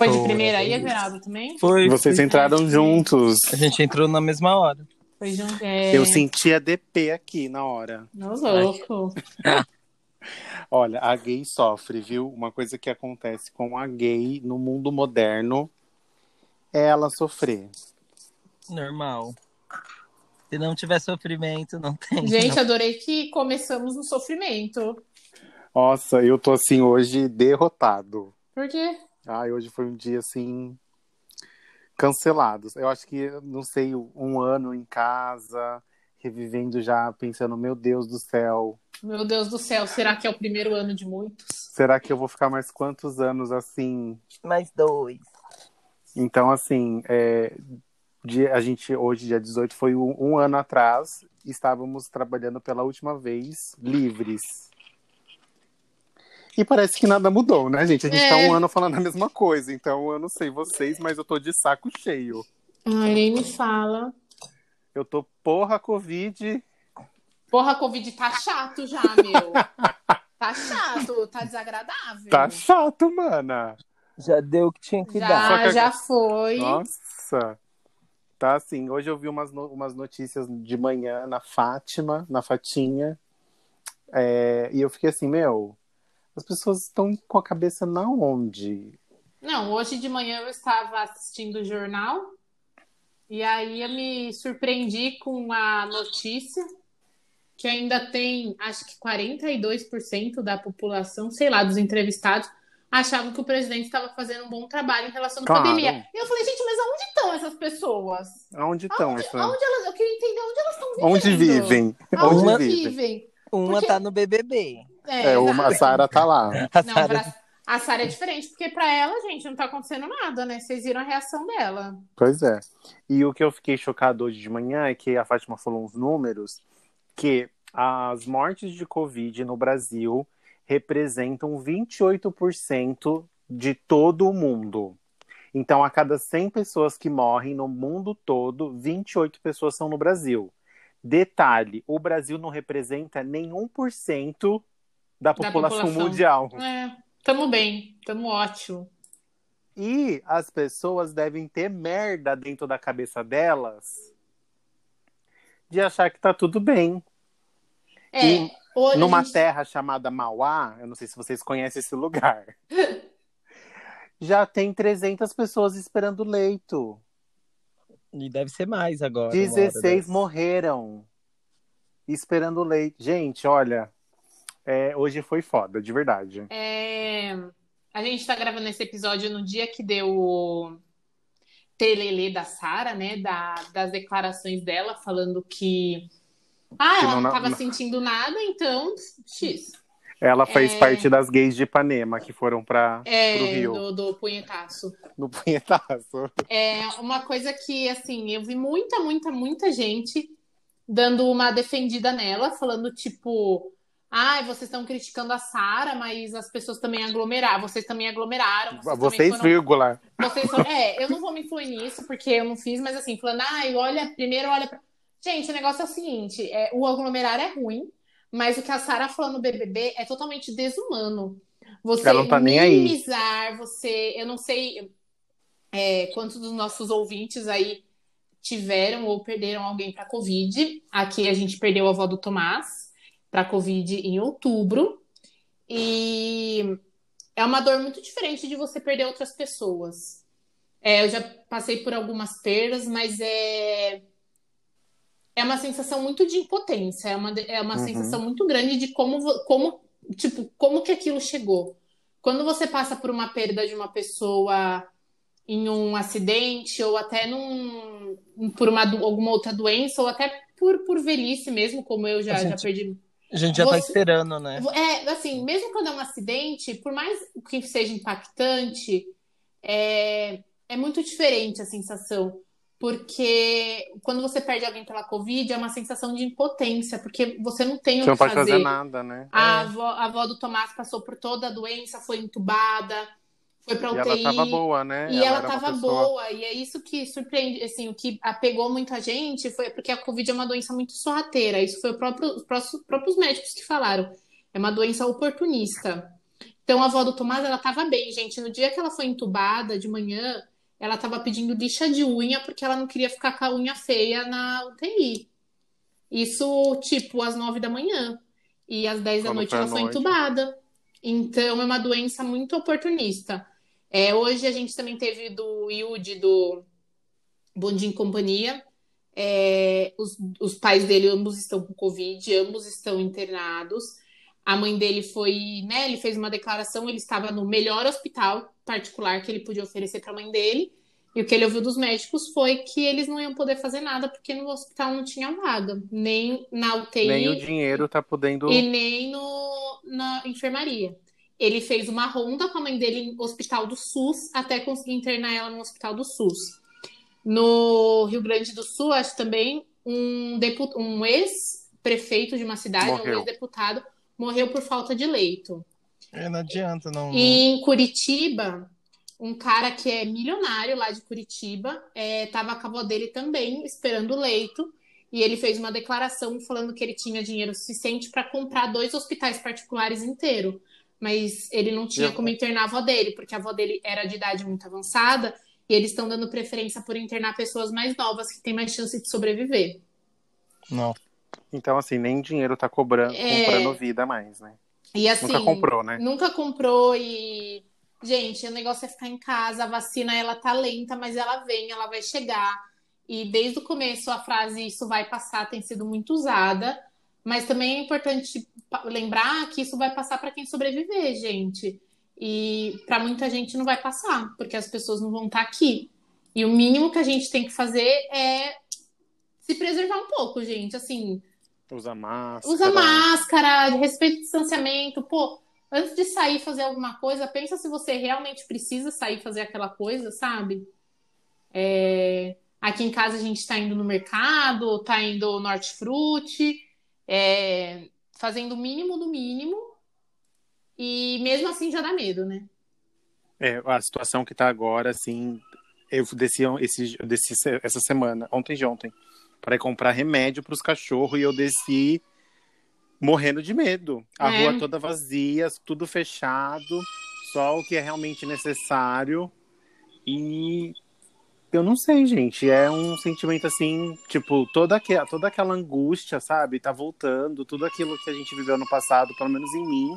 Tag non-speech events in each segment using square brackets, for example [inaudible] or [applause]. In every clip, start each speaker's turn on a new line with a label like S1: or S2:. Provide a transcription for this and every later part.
S1: Foi de primeira aí, Everaldo, também?
S2: Foi.
S3: Vocês entraram juntos.
S2: A gente entrou na mesma hora.
S1: Foi junto. É...
S3: Eu senti a DP aqui na hora.
S1: Não, louco. [laughs]
S3: Olha, a gay sofre, viu? Uma coisa que acontece com a gay no mundo moderno é ela sofrer.
S2: Normal. Se não tiver sofrimento, não tem.
S1: Gente, adorei que começamos no sofrimento.
S3: Nossa, eu tô assim hoje derrotado.
S1: Por quê?
S3: Ai, hoje foi um dia assim cancelado. Eu acho que, não sei, um ano em casa, revivendo já, pensando, meu Deus do céu,
S1: Meu Deus do céu, será que é o primeiro ano de muitos?
S3: será que eu vou ficar mais quantos anos assim?
S2: Mais dois.
S3: Então, assim, é, dia- a gente, hoje, dia 18, foi um, um ano atrás, estávamos trabalhando pela última vez livres. E parece que nada mudou, né, gente? A gente tá
S1: É.
S3: um ano falando a mesma coisa, então eu não sei vocês, mas eu tô de saco cheio.
S1: Ai, nem me fala.
S3: Eu tô porra Covid.
S1: Porra, Covid tá chato já, meu. [laughs] Tá chato, tá desagradável.
S3: Tá chato, mana.
S2: Já deu o que tinha que dar.
S3: Só
S1: Já,
S3: que-
S1: já foi.
S3: Nossa. Tá assim, hoje eu vi umas, no- umas notícias de manhã na Fátima, na Fatinha. é, e eu fiquei assim, meu, as pessoas estão com a cabeça na onde?
S1: Não, hoje de manhã eu estava assistindo o jornal e aí eu me surpreendi com a notícia que ainda tem, acho que 42% da população, sei lá, dos entrevistados, achavam que o presidente estava fazendo um bom trabalho em relação à
S3: Claro.
S1: pandemia. E eu falei, gente, mas aonde estão essas pessoas?
S3: Aonde estão essa...
S1: Aonde elas, eu queria entender onde elas estão vivendo.
S3: Onde vivem?
S1: Aonde
S3: Onde vivem?
S1: vivem?
S2: Uma
S1: Porque-
S2: tá no BBB.
S3: É, uma, a
S1: exato.
S3: Sara tá lá. [laughs]
S2: A
S1: Não,
S2: Sara-
S1: pra... a Sara é diferente, porque pra ela, gente, não tá acontecendo nada, né? Vocês viram a reação dela.
S3: Pois é. E o que eu fiquei chocado hoje de manhã é que a Fátima falou uns números que as mortes de Covid no Brasil representam 28% de todo o mundo. Então, a cada 100 pessoas que morrem no mundo todo, 28 pessoas são no Brasil. Detalhe, o Brasil não representa nenhum por cento da população
S1: população.
S3: mundial.
S1: É, tamo bem, tamo ótimo.
S3: E as pessoas devem ter merda dentro da cabeça delas de achar que tá tudo bem.
S1: É,
S3: E
S1: hoje
S3: Numa
S1: gente-
S3: terra chamada Mauá, eu não sei se vocês conhecem esse lugar, [laughs] já tem 300 pessoas esperando leito.
S2: E deve ser mais agora. uma hora
S3: 16
S2: dessa.
S3: morreram esperando leito. Gente, olha, é, hoje foi foda, de verdade.
S1: é, a gente tá gravando esse episódio no dia que deu o telelê da Sara, né? Da, das declarações dela, falando que. Ah,
S3: Que
S1: ela
S3: não-
S1: não tava
S3: não-
S1: sentindo nada, então. X.
S3: Ela fez
S1: É.
S3: parte das gays de Ipanema que foram para
S1: É,
S3: Rio
S1: do, do punhetaço.
S3: no punhetaço.
S1: É uma coisa que, assim, eu vi muita, muita, muita gente dando uma defendida nela, falando tipo, ai, vocês estão criticando a Sara, mas as pessoas também aglomeraram, vocês também aglomeraram, vocês,
S3: Vocês,
S1: foram-
S3: vírgula.
S1: vocês foram- é, eu não vou me influir nisso, porque eu não fiz, mas assim, falando, ai, olha, primeiro olha pra... Gente, o negócio é o seguinte, é, o aglomerar é ruim, mas o que a Sara falou no BBB é totalmente desumano. Você
S3: Ela não tá nem aí.
S1: minimizar, você, eu não sei é, quantos dos nossos ouvintes aí tiveram ou perderam alguém para Covid. Aqui a gente perdeu a avó do Tomás para Covid em outubro. E é uma dor muito diferente de você perder outras pessoas. É, eu já passei por algumas perdas, mas é é uma sensação muito de impotência, é uma, é uma
S3: Uhum.
S1: sensação muito grande de como, como, tipo, como que aquilo chegou. Quando você passa por uma perda de uma pessoa em um acidente, ou até num, por uma, alguma outra doença, ou até por, por velhice mesmo, como eu já,
S2: A
S1: já perdi
S2: A gente já tá
S1: Você-
S2: esperando, né?
S1: é, assim, mesmo quando é um acidente, por mais que seja impactante, é, é muito diferente a sensação. Porque quando você perde alguém pela Covid, é uma sensação de impotência, porque você não tem o
S3: Você não
S1: que
S3: pode
S1: fazer.
S3: fazer nada, né?
S1: A,
S2: É.
S1: avó, a avó do Tomás passou por toda a doença, foi entubada, foi pra
S3: E
S1: UTI.
S3: ela tava boa, né?
S1: E ela,
S3: uma
S1: tava
S3: pessoa-
S1: boa, e é isso que surpreende, assim, o que apegou muita gente foi porque a Covid é uma doença muito sorrateira. Isso foi o próprio, os próprios, próprios médicos que falaram. É uma doença oportunista. Então a avó do Tomás, ela tava bem, gente. No dia que ela foi entubada de manhã, ela tava pedindo lixa de unha porque ela não queria ficar com a unha feia na UTI. Isso, tipo, às nove da manhã. E às dez da
S3: Quando
S1: noite ela foi
S3: noite.
S1: entubada. Então é uma doença muito oportunista. É, hoje a gente também teve do Yudi, do em Companhia. É, os, os pais dele ambos estão com Covid, ambos estão internados. A mãe dele foi, né? Ele fez uma declaração, ele estava no melhor hospital particular que ele podia oferecer para a mãe dele. E o que ele ouviu dos médicos foi que eles não iam poder fazer nada porque no hospital não tinha vaga, nem na UTI
S3: Nem o dinheiro tá podendo.
S1: e nem no, na enfermaria. Ele fez uma ronda com a mãe dele no hospital do SUS até conseguir internar ela no hospital do SUS. No Rio Grande do Sul, acho também um, um ex-prefeito de uma cidade, um
S3: Morreu.
S1: ex-deputado, morreu por falta de leito.
S2: É, não adianta, não.
S1: E em Curitiba, um cara que é milionário lá de Curitiba, é, tava com a avó dele também esperando o leito. E ele fez uma declaração falando que ele tinha dinheiro suficiente para comprar dois hospitais particulares inteiros. Mas ele não tinha como internar a avó dele, porque a avó dele era de idade muito avançada. E eles estão dando preferência por internar pessoas mais novas que têm mais chance de sobreviver.
S2: Não.
S3: Então, assim, nem dinheiro tá cobrando,
S1: É.
S3: comprando vida mais, né?
S1: E assim,
S3: Nunca comprou, né?
S1: Nunca comprou e. Gente, o negócio é ficar em casa, a vacina ela tá lenta, mas ela vem, ela vai chegar. E desde o começo a frase isso vai passar tem sido muito usada, mas também é importante lembrar que isso vai passar para quem sobreviver, gente. E para muita gente não vai passar, porque as pessoas não vão estar aqui. E o mínimo que a gente tem que fazer é se preservar um pouco, gente. Assim,
S3: Usa máscara.
S1: Usa máscara, respeita o distanciamento. Pô, antes de sair fazer alguma coisa, pensa se você realmente precisa sair fazer aquela coisa, sabe? É, Aqui em casa a gente tá indo no mercado, tá indo no hortifruti, é, fazendo o mínimo do mínimo. E mesmo assim já dá medo, né?
S3: É, a situação que tá agora, assim, eu desci, esse, desci essa semana, ontem de ontem, para ir comprar remédio para os cachorros e eu desci morrendo de medo. A
S1: É.
S3: rua toda vazia, tudo fechado, só o que é realmente necessário. E eu não sei, gente, é um sentimento assim, tipo, toda, aque- toda aquela angústia, sabe, tá voltando, tudo aquilo que a gente viveu no passado, pelo menos em mim,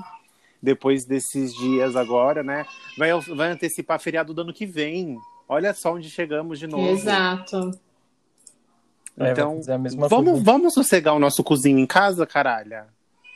S3: depois desses dias agora, né? Vai, vai antecipar feriado do ano que vem. Olha só onde chegamos de novo.
S1: Exato.
S2: É,
S3: Então,
S2: mesma
S3: vamos,
S2: coisa.
S3: vamos sossegar o nosso cozinho em casa, caralho?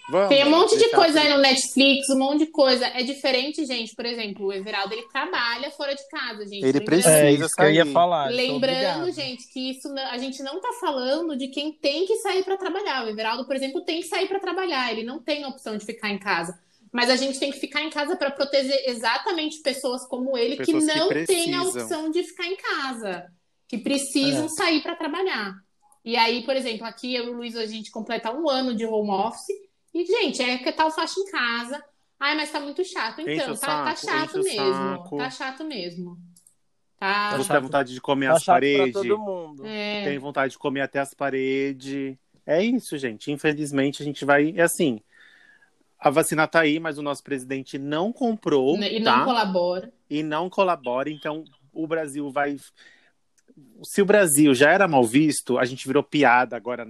S3: Vamos.
S1: Tem um monte de coisa aí no Netflix, um monte de coisa. É diferente, gente. Por exemplo, o Everaldo ele trabalha fora de casa, gente.
S3: Ele
S1: Lembrando-
S3: precisa
S2: É isso que eu ia falar.
S1: Lembrando, gente, que isso a gente não tá falando de quem tem que sair para trabalhar. O Everaldo, por exemplo, tem que sair para trabalhar. Ele não tem a opção de ficar em casa. Mas a gente tem que ficar em casa para proteger exatamente pessoas como ele que
S3: Pessoas que
S1: não têm a opção de ficar em casa, que precisam
S2: É.
S1: sair para trabalhar. E aí, por exemplo, aqui eu e o Luiz a gente completa um ano de home office e gente, é que tal faixa em casa. Ai, mas tá muito chato. Então,
S3: o
S1: tá, tá
S3: saco,
S1: chato
S3: enche o
S1: mesmo.
S3: saco.
S1: Tá chato mesmo. Tá.
S3: Você
S2: chato.
S3: tem vontade de comer
S2: Tá
S3: as
S2: chato
S3: paredes,
S2: todo mundo.
S1: É.
S3: tem vontade de comer até as paredes. É isso, gente. Infelizmente, a gente vai. É assim. A vacina tá aí, mas o nosso presidente não comprou.
S1: E
S3: tá?
S1: não colabora.
S3: e não colabora, então o Brasil vai. Se o Brasil já era mal visto, a gente virou piada agora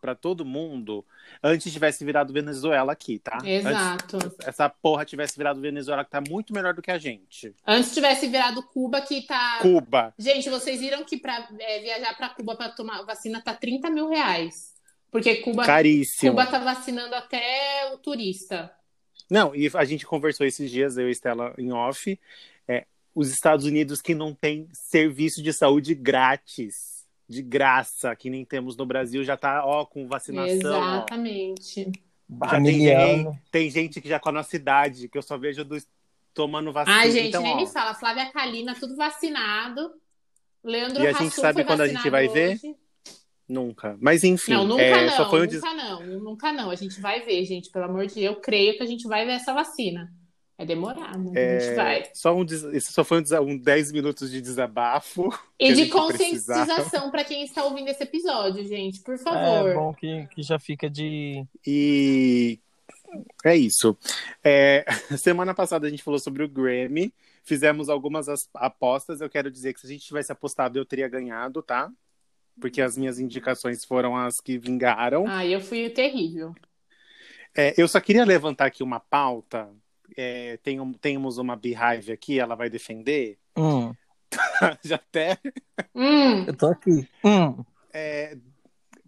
S3: pra todo mundo, antes tivesse virado Venezuela aqui, tá?
S1: Exato.
S3: Antes essa porra tivesse virado Venezuela, que tá muito melhor do que a gente.
S1: Antes tivesse virado Cuba, que tá.
S3: Cuba.
S1: Gente, vocês viram que pra é, viajar pra Cuba pra tomar vacina tá 30 mil reais. Porque Cuba,
S3: Caríssimo.
S1: Cuba tá vacinando até o turista.
S3: Não, e a gente conversou esses dias, eu e Estela em off. É, os Estados Unidos que não tem serviço de saúde grátis. De graça, que nem temos no Brasil, já tá, ó, com vacinação. ó.
S1: Exatamente.
S3: Já tem, gente, tem gente que já tá na cidade, que eu só vejo dos, tomando vacina.
S1: Ai, gente,
S3: então,
S1: nem
S3: ó,
S1: me fala. Flávia Kalina, tudo vacinado. Leandro
S3: E a gente sabe quando a gente vai ver?
S1: hoje.
S3: Nunca. Mas enfim,
S1: Não, nunca
S3: é,
S1: não,
S3: só foi um
S1: nunca
S3: des...
S1: não, nunca não. A gente vai ver, gente, pelo amor de Deus. Eu creio que a gente vai ver essa vacina. É demorar, mas a gente vai.
S3: é, só um, Isso só foi um, um 10 minutos de desabafo.
S1: E de conscientização para quem está ouvindo esse episódio, gente, por
S2: É
S1: favor.
S2: bom que, que já fica de.
S3: E é isso. É, [laughs] semana passada a gente falou sobre o Grammy. Fizemos algumas as- apostas. Eu quero dizer que se a gente tivesse apostado, eu teria ganhado, tá? Porque as minhas indicações foram as que vingaram.
S1: Ah, eu fui terrível.
S3: É, eu só queria levantar aqui uma pauta. É, tem um- temos uma Beehive aqui, ela vai defender.
S2: Hum, [laughs]
S3: Já até
S1: Hum,
S2: eu tô aqui. Hum.
S3: é,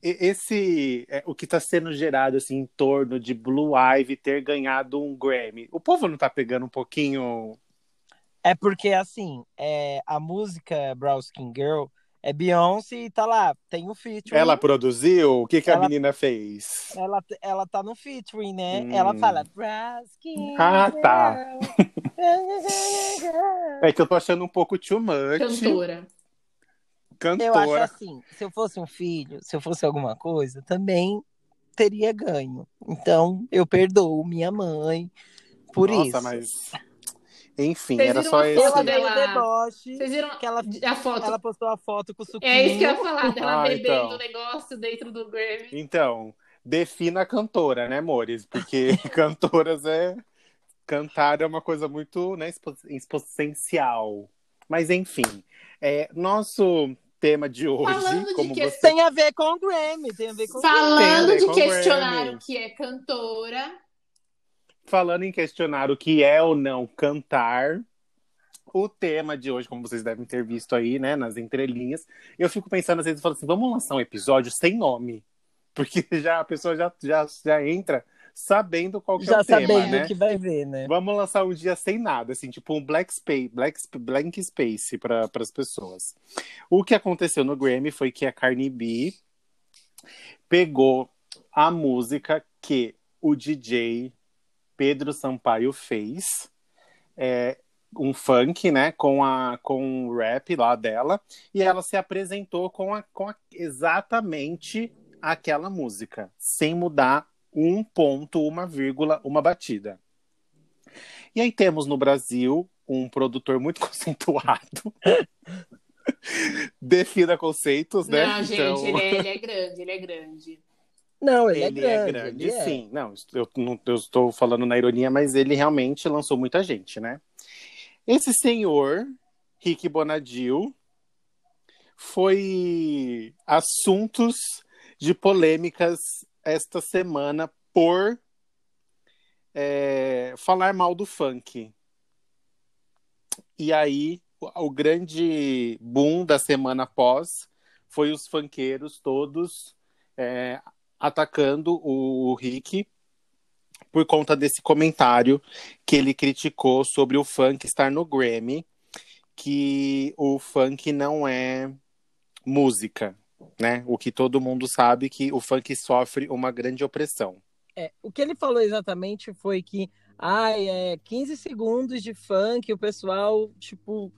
S3: esse é, o que está sendo gerado assim em torno de Blue Ivy ter ganhado um Grammy. O povo não tá pegando um pouquinho
S2: É porque, assim, é, a música Brown Skin Girl é Beyoncé e tá lá, tem o featuring.
S3: Ela produziu? O que, que a
S2: Ela-
S3: menina fez?
S2: Ela, ela tá no featuring, né?
S3: Hum.
S2: Ela fala
S3: Ah, tá. [laughs] [laughs] É que eu tô achando um pouco too much.
S1: cantora.
S2: Eu acho
S3: Cantora.
S2: assim, se eu fosse um filho, se eu fosse alguma coisa, também teria ganho. Então, eu perdoo minha mãe por
S3: Nossa,
S2: isso.
S3: mas. Enfim,
S1: Vocês
S3: era só esse.
S1: Dela-
S2: deboche
S1: Vocês viram
S2: que ela,
S1: a foto?
S2: ela postou a foto com o suquinho.
S1: É isso que eu ia falar, dela
S3: Ah,
S1: bebendo
S3: então.
S1: o negócio dentro do Grammy.
S3: Então, defina a cantora, né, amores? Porque [laughs] cantoras é. Cantar é uma coisa muito né, expo- exponencial. Mas, enfim, é, nosso tema de hoje,
S1: Falando de
S3: como
S1: que-
S3: você.
S2: Tem a ver com o Grammy, tem a ver com o Grammy.
S1: Falando
S3: Tem, né,
S1: de
S3: com
S1: questionar
S3: Grammy.
S1: o que é cantora,
S3: Falando em questionar o que é ou não cantar, o tema de hoje, como vocês devem ter visto aí, né, nas entrelinhas, eu fico pensando às vezes, falo assim, vamos lançar um episódio sem nome, [laughs] porque já a pessoa já, já, já entra sabendo qual que é
S2: Já
S3: o tema,
S2: sabendo
S3: né?
S2: que vai ver, né?
S3: Vamos lançar um dia sem nada, assim, tipo um black space, black, blank space para as pessoas. O que aconteceu no Grammy foi que a Cardi B pegou a música que o DJ Pedro Sampaio fez, é, um funk, né, com a com o rap lá dela, e ela se apresentou com, a, com a- exatamente aquela música, sem mudar um ponto, uma vírgula, uma batida. E aí temos no Brasil um produtor muito [laughs] conceituado. Defina conceitos, né?
S1: Não, gente,
S3: Então,
S1: ele, é, ele é grande, ele é grande.
S2: Não, ele,
S3: ele
S2: é grande. ele é.
S3: sim. Não, eu não eu estou falando na ironia, mas ele realmente lançou muita gente, né? Esse senhor, Rick Bonadil, foi assuntos de polêmicas esta semana por é, falar mal do funk. E aí, o, o grande boom da semana após foi os funkeiros todos é, atacando o Rick por conta desse comentário que ele criticou sobre o funk estar no Grammy, que o funk não é música, né? O que todo mundo sabe que o funk sofre uma grande opressão.
S2: É, o que ele falou exatamente foi que ai, é 15 segundos de funk, o pessoal, tipo,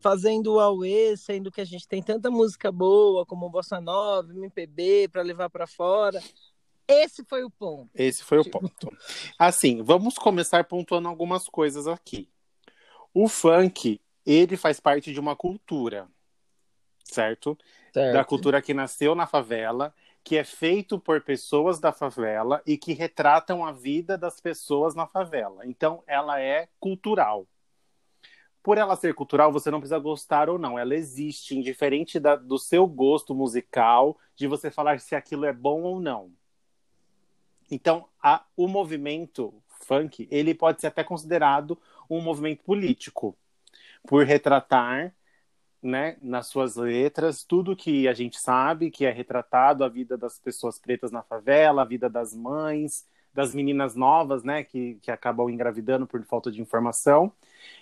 S2: fazendo o Aue, sendo que a gente tem tanta música boa como Bossa Nova, MPB, para levar para fora. Esse foi o ponto.
S3: Esse foi o
S2: Tipo-
S3: ponto. Assim, vamos começar pontuando algumas coisas aqui. O funk, ele faz parte de uma cultura, certo?
S2: Certo?
S3: da cultura que nasceu na favela, que é feito por pessoas da favela e que retratam a vida das pessoas na favela. Então, ela é cultural. Por ela ser cultural, você não precisa gostar ou não. Ela existe, indiferente da, do seu gosto musical, de você falar se aquilo é bom ou não. Então, a, o movimento funk, ele pode ser até considerado um movimento político, por retratar, né, nas suas letras, tudo que a gente sabe que é retratado, a vida das pessoas pretas na favela, a vida das mães, das meninas novas, né, que, que acabam engravidando por falta de informação.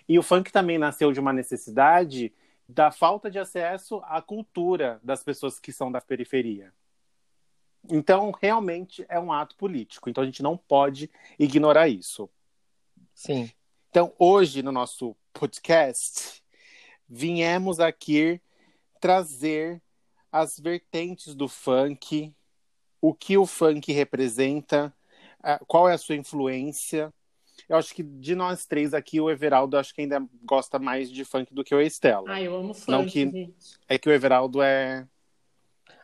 S3: E o funk também nasceu de uma necessidade da falta de acesso à cultura das pessoas que são da periferia. Então, realmente é um ato político. Então, a gente não pode ignorar isso.
S2: Sim.
S3: Então, hoje, no nosso podcast, viemos aqui trazer as vertentes do funk, o que o funk representa, qual é a sua influência. Eu acho que de nós três aqui, o Everaldo acho que ainda gosta mais de funk do que o Estela.
S1: Ah, eu amo funk,
S3: Não que...
S1: gente.
S3: É que o Everaldo é.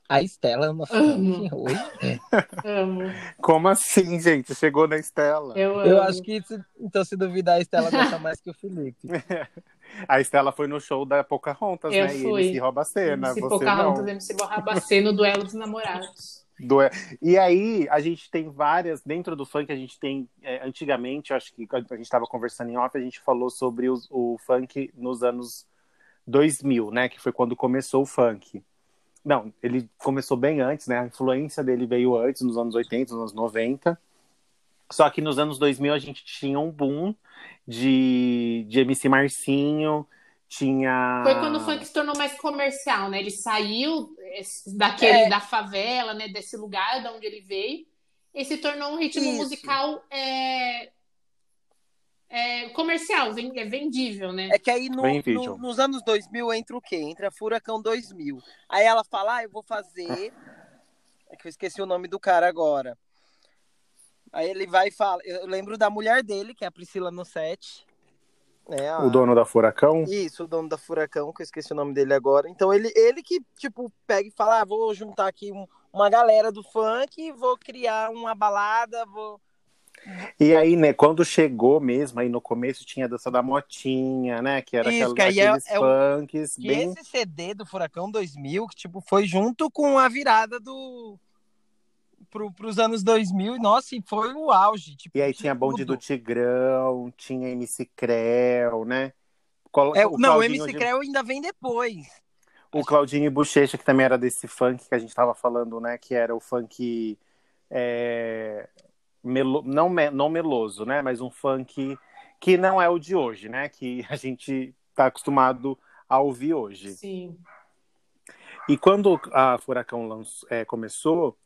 S2: A Estela é uma
S1: Amo.
S2: funk hoje.
S1: Amo.
S3: Como assim, gente? Chegou na Estela.
S1: Eu amo.
S2: Eu acho que, se- então, se duvidar, a Estela gosta mais que o Felipe. [laughs]
S3: A Estela foi no show da Pocahontas,
S1: Eu
S3: né? E
S1: fui.
S3: ele se rouba a cena.
S1: MC
S3: Você
S1: Pocahontas,
S3: não.
S1: MC Borrabacê no duelo dos namorados.
S3: Do- E aí, a gente tem várias. Dentro do funk, a gente tem. é, antigamente, acho que a gente estava conversando em off, a gente falou sobre os- o funk nos anos 2000, né? Que foi quando começou o funk. Não, ele começou bem antes, né? A influência dele veio antes, nos anos 80, nos anos 90. Só que nos anos 2000 a gente tinha um boom de, de MC Marcinho, tinha.
S1: Foi quando o funk se tornou mais comercial, né? Ele saiu eh, daquele
S2: É.
S1: da favela, né? Desse lugar de onde ele veio, e se tornou um ritmo
S2: Isso.
S1: musical é, é, comercial, é vendível, né?
S2: É que aí no- no- nos anos 2000 entra o quê? Entra Furacão 2000. Aí ela fala, ah, eu vou fazer... [laughs] É que eu esqueci o nome do cara agora. Aí ele vai e fala... Eu lembro da mulher dele, que é a Priscila no Né, a-
S3: O dono da Furacão.
S2: Isso, o dono da Furacão, que eu esqueci o nome dele agora. Então ele, ele que, tipo, pega e fala, ah, vou juntar aqui um- uma galera do funk, vou criar uma balada, vou...
S3: E aí, né, quando chegou mesmo, aí no começo tinha a dança da motinha, né? Que era
S2: Isso,
S3: aquela,
S2: que é-
S3: aqueles
S2: é o-
S3: funks
S2: Que
S3: bem.
S2: esse CD do Furacão 2000, que, tipo, foi junto com a virada do... Pro, pros anos 2000, e, nossa, e foi o auge. Tipo,
S3: E aí tinha bonde do
S2: tudo.
S3: Tigrão, tinha MC Creu, né? Colo-
S2: É, não, o MC
S3: de-
S2: Creu ainda vem depois.
S3: O Claudinho e Bochecha, que também era desse funk que a gente tava falando, né? Que era o funk. é, melo- não, me- não meloso, né? Mas um funk que não é o de hoje, né? Que [laughs] a gente tá acostumado a ouvir hoje.
S1: Sim.
S3: E quando a Furacão lanç- é, começou,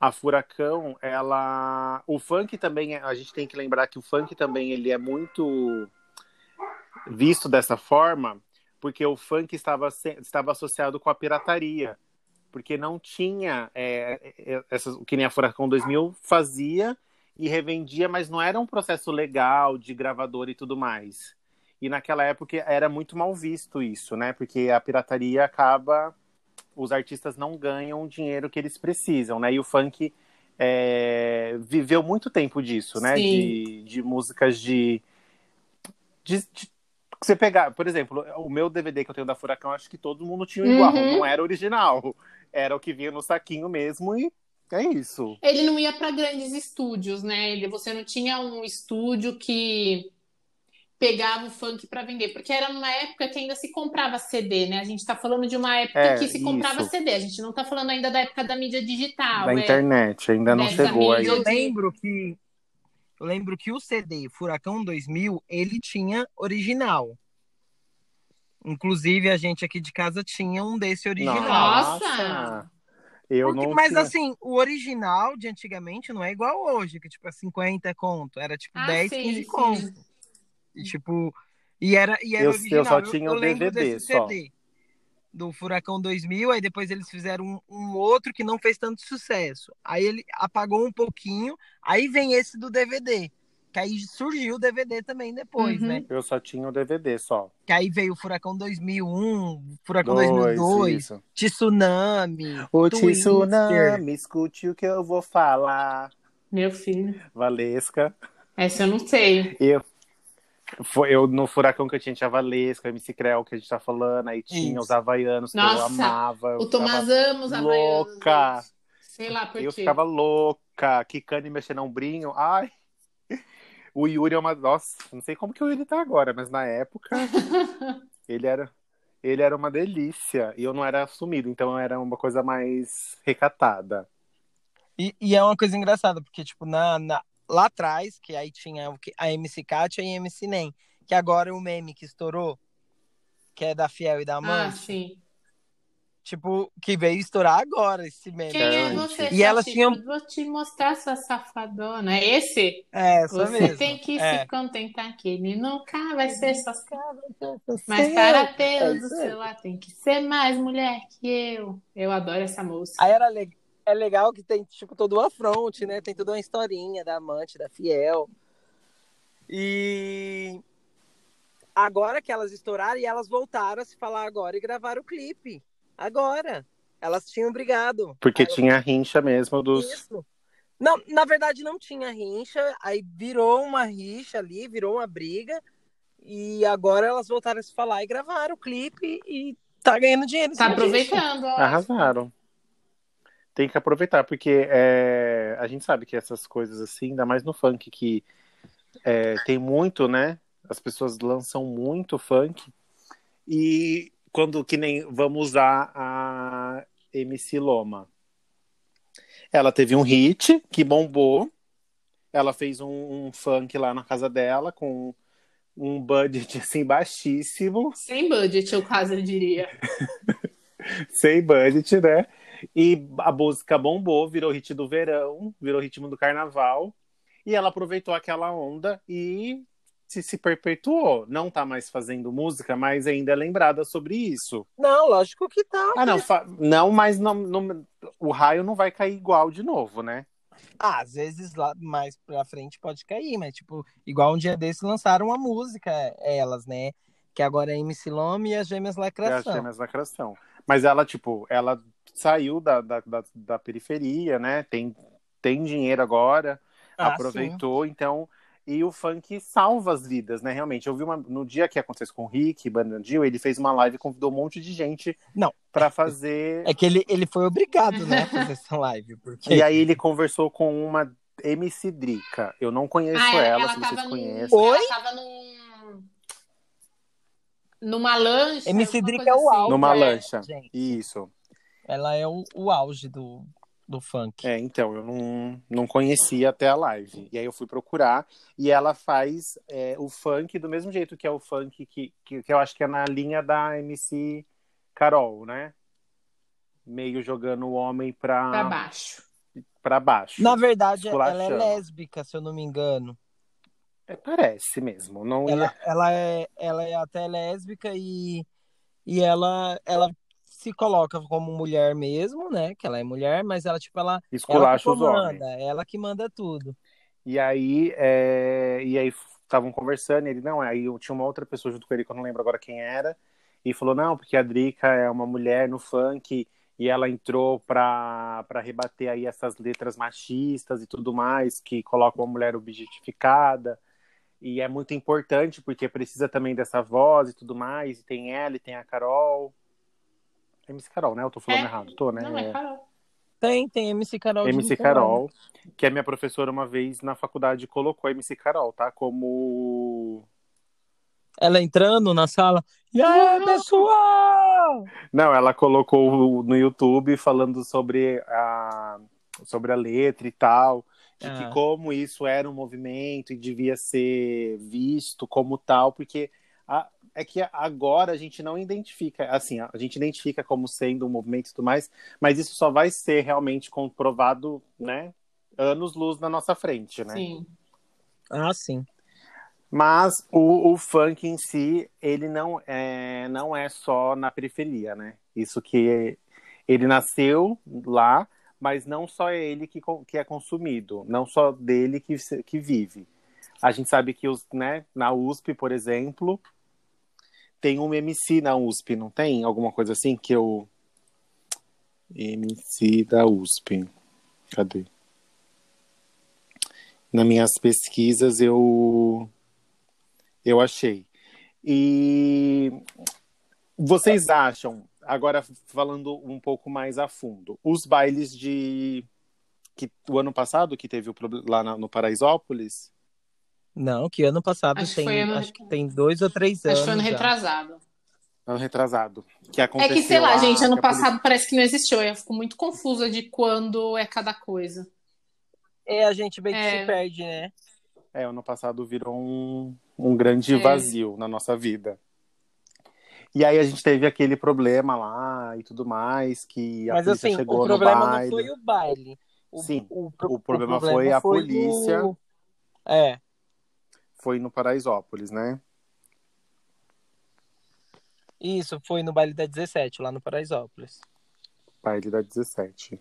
S3: a Furacão, ela, o funk também, é- a gente tem que lembrar que o funk também ele é muito visto dessa forma, porque o funk estava estava associado com a pirataria, porque não tinha é, é, essas, o que nem a Furacão 2000 fazia e revendia, mas não era um processo legal de gravador e tudo mais. E naquela época era muito mal visto isso, né? Porque a pirataria acaba os artistas não ganham o dinheiro que eles precisam, né? E o funk é, viveu muito tempo disso, né? De, de músicas de, de, de- Você pegar, por exemplo, o meu DVD que eu tenho da Furacão, acho que todo mundo tinha igual,
S1: Uhum.
S3: não era original. Era o que vinha no saquinho mesmo e é isso.
S1: Ele não ia para grandes estúdios, né? Ele, você não tinha um estúdio que pegava o funk para vender, porque era numa época que ainda se comprava CD, né? A gente tá falando de uma época
S3: É,
S1: que se comprava
S3: isso.
S1: CD. A gente não tá falando ainda da época da mídia digital.
S3: da
S1: é.
S3: internet, ainda não
S1: Dessa
S3: chegou aí.
S2: Eu lembro que eu lembro que o CD Furacão 2000, ele tinha original. Inclusive a gente aqui de casa tinha um desse original.
S1: Nossa!
S3: Eu
S2: Porque-
S3: não
S2: mas
S3: tinha-
S2: assim, o original de antigamente não é igual hoje, que tipo é 50 conto, era tipo
S1: Ah,
S2: 10,
S1: sim,
S2: 15
S1: sim.
S2: conto. E tipo, e era e era
S3: Eu- eu
S2: original.
S3: só tinha o
S2: lembro
S3: DVD
S2: desse
S3: só.
S2: CD do Furacão 2000, aí depois eles fizeram um, um outro que não fez tanto sucesso. Aí ele apagou um pouquinho, aí vem esse do DVD. Que aí surgiu o DVD também depois,
S1: Uhum.
S2: né?
S3: Eu só tinha o DVD só.
S2: Que aí veio o Furacão 2001, Furacão
S3: Dois,
S2: 2002,
S3: isso.
S2: Tsunami,
S3: O
S2: Twister.
S3: tsunami, escute o que eu vou falar.
S1: Meu filho.
S3: Valesca.
S1: Essa eu não sei.
S3: Eu Foi eu, no Furacão que eu tinha tinha Valesca, MC Creu, que a gente tá falando, aí tinha
S2: Isso.
S3: os Havaianos que eu
S1: Nossa,
S3: amava. eu
S1: O Tomás ama os havaianos.
S3: louca.
S1: Sei lá por
S3: Eu
S1: quê.
S3: ficava louca, quicando e mexendo a ombrinho. Ai. O Yuri é uma. Nossa, não sei como que o Yuri tá agora, mas na época [laughs] ele era. Ele era uma delícia. E eu não era assumido, então era uma coisa mais recatada.
S2: E, e é uma coisa engraçada, porque, tipo, na, na- lá atrás, que aí tinha a MC Katia e a MC Nem, que agora é o meme que estourou, que é da Fiel e da
S1: Ah,
S2: Amante,
S1: sim.
S2: tipo, que veio estourar agora esse meme.
S1: Quem é
S3: Antes.
S1: você?
S2: E elas tinham-
S1: Vou te mostrar sua safadona. É esse?
S2: É, essa
S1: Você
S2: mesmo.
S1: tem que
S2: é.
S1: se contentar que ele nunca vai ser só
S2: Mas
S1: Mas para ter
S2: É
S1: o do celular tem que ser mais mulher que eu. Eu adoro essa música.
S2: Aí era le- é legal que tem, tipo, todo o afronte, né? Tem toda uma historinha da amante, da Fiel. E agora que elas estouraram, e elas voltaram a se falar agora e gravaram o clipe. Agora. Elas tinham brigado.
S3: Porque
S2: Aí-
S3: tinha rincha mesmo dos.
S2: Isso. Não, na verdade não tinha rincha, aí virou uma rixa ali, virou uma briga. E agora elas voltaram a se falar e gravaram o clipe e tá ganhando dinheiro.
S1: Tá aproveitando, ó.
S3: Arrasaram. Tem que aproveitar, porque é, a gente sabe que essas coisas assim, ainda mais no funk, que é, tem muito, né? As pessoas lançam muito funk. E quando que nem vamos usar a MC Loma. Ela teve um hit que bombou. Ela fez um, um funk lá na casa dela com um budget [laughs] assim baixíssimo.
S1: Sem budget, eu quase diria. [laughs]
S3: sem budget, né? E a música bombou, virou hit do verão, virou ritmo do carnaval. E ela aproveitou aquela onda e se, se perpetuou. Não tá mais fazendo música, mas ainda é lembrada sobre isso.
S2: Não, lógico que tá.
S3: Ah, não, fa- não mas não, não- o raio não vai cair igual de novo, né?
S2: Ah, às vezes lá mais pra frente pode cair, mas tipo, igual um dia desses lançaram uma música, elas, né? Que agora é MC Lome e as Gêmeas
S3: É a
S2: Lacração.
S3: Gêmeas Lacração. Mas ela, tipo, ela saiu da, da, da, da periferia, né? Tem, tem dinheiro agora.
S2: Ah,
S3: aproveitou, então. E o funk salva as vidas, né? Realmente. Eu vi uma. No dia que aconteceu com o Rick, Bandandil, ele fez uma live e convidou um monte de gente
S2: Não.
S3: pra fazer.
S2: É que ele, ele foi obrigado, né, a fazer essa live, porque
S3: E aí ele conversou com uma MC Drica. Eu não conheço
S1: Ah,
S3: ela,
S1: ela
S3: se vocês
S1: num-
S3: conhecem.
S2: Oi?
S1: Ela tava num. Numa lancha.
S2: MC Drica é o
S1: assim.
S3: Numa
S2: é,
S3: lancha.
S2: gente.
S3: Isso.
S2: Ela é o, o auge do, do funk.
S3: É, então, eu não, não conhecia até a live. E aí eu fui procurar. E ela faz é, o funk do mesmo jeito que é o funk que, que, que eu acho que é na linha da MC Carol, né? Meio jogando o homem pra,
S1: Pra baixo.
S3: pra baixo.
S2: Na verdade, ela é lésbica, se eu não me engano.
S3: É, parece mesmo. Não
S2: Ela, ela, é, ela é até lésbica e, e ela, ela se coloca como mulher mesmo, né? Que ela é mulher, mas ela, tipo, ela, ela que
S3: esculacha os homens.
S2: comanda, ela que manda tudo.
S3: E aí, é, e aí estavam conversando, e ele, não, aí eu tinha uma outra pessoa junto com ele, que eu não lembro agora quem era, e falou, não, porque a Drica é uma mulher no funk, e ela entrou pra, pra rebater aí essas letras machistas e tudo mais, que colocam a mulher objetificada, e é muito importante, porque precisa também dessa voz e tudo mais, e tem ela, e tem a Carol... É MC Carol, né? Eu tô falando
S1: É.
S3: errado, tô, né?
S1: Não, é Carol.
S2: Tem, tem MC Carol
S3: MC
S2: Niterói.
S3: Carol, que a minha professora uma vez na faculdade colocou a MC Carol, tá? Como.
S2: Ela entrando na sala. E aí, pessoal?
S3: Não, ela colocou no YouTube falando sobre a, sobre a letra e tal, de
S2: Ah.
S3: que como isso era um movimento e devia ser visto como tal, porque é que agora a gente não identifica, assim, a gente identifica como sendo um movimento e tudo mais, mas isso só vai ser realmente comprovado, né? Anos-luz na nossa frente, né?
S1: Sim.
S2: Ah, sim.
S3: Mas o, o funk em si, ele não é, não é só na periferia, né? Isso que ele nasceu lá, mas não só é ele que, que é consumido, não só dele que, que vive. A gente sabe que os, né, na USP, por exemplo, tem um MC na USP, não tem? Alguma coisa assim que eu. MC da USP. Cadê? Nas minhas pesquisas eu Eu achei. E vocês acham, agora falando um pouco mais a fundo, os bailes de que o ano passado que teve o lá no Paraisópolis?
S2: Não, que ano passado
S1: Acho que
S2: tem,
S1: foi ano-
S2: acho que tem dois ou três
S1: Acho
S2: anos.
S1: que foi ano
S2: já.
S1: retrasado.
S3: Ano retrasado. Que
S1: É
S3: aconteceu
S1: que, sei lá,
S3: a-
S1: gente, ano
S3: que a polícia-
S1: passado parece que não existiu. Eu fico muito confusa de quando é cada coisa.
S2: É, a gente meio que
S1: É.
S2: se perde, né?
S3: É, ano passado virou um, um grande
S1: É.
S3: vazio na nossa vida. E aí a gente teve aquele problema lá e tudo mais, que a
S2: Mas
S3: polícia
S2: assim,
S3: chegou
S2: o problema
S3: no
S2: não
S3: baile.
S2: foi o baile. O,
S3: Sim,
S2: pro-
S3: o problema foi a polícia.
S2: do- É,
S3: Foi no Paraisópolis, né?
S2: isso, foi no baile da 17, lá no Paraisópolis.
S3: Baile da 17.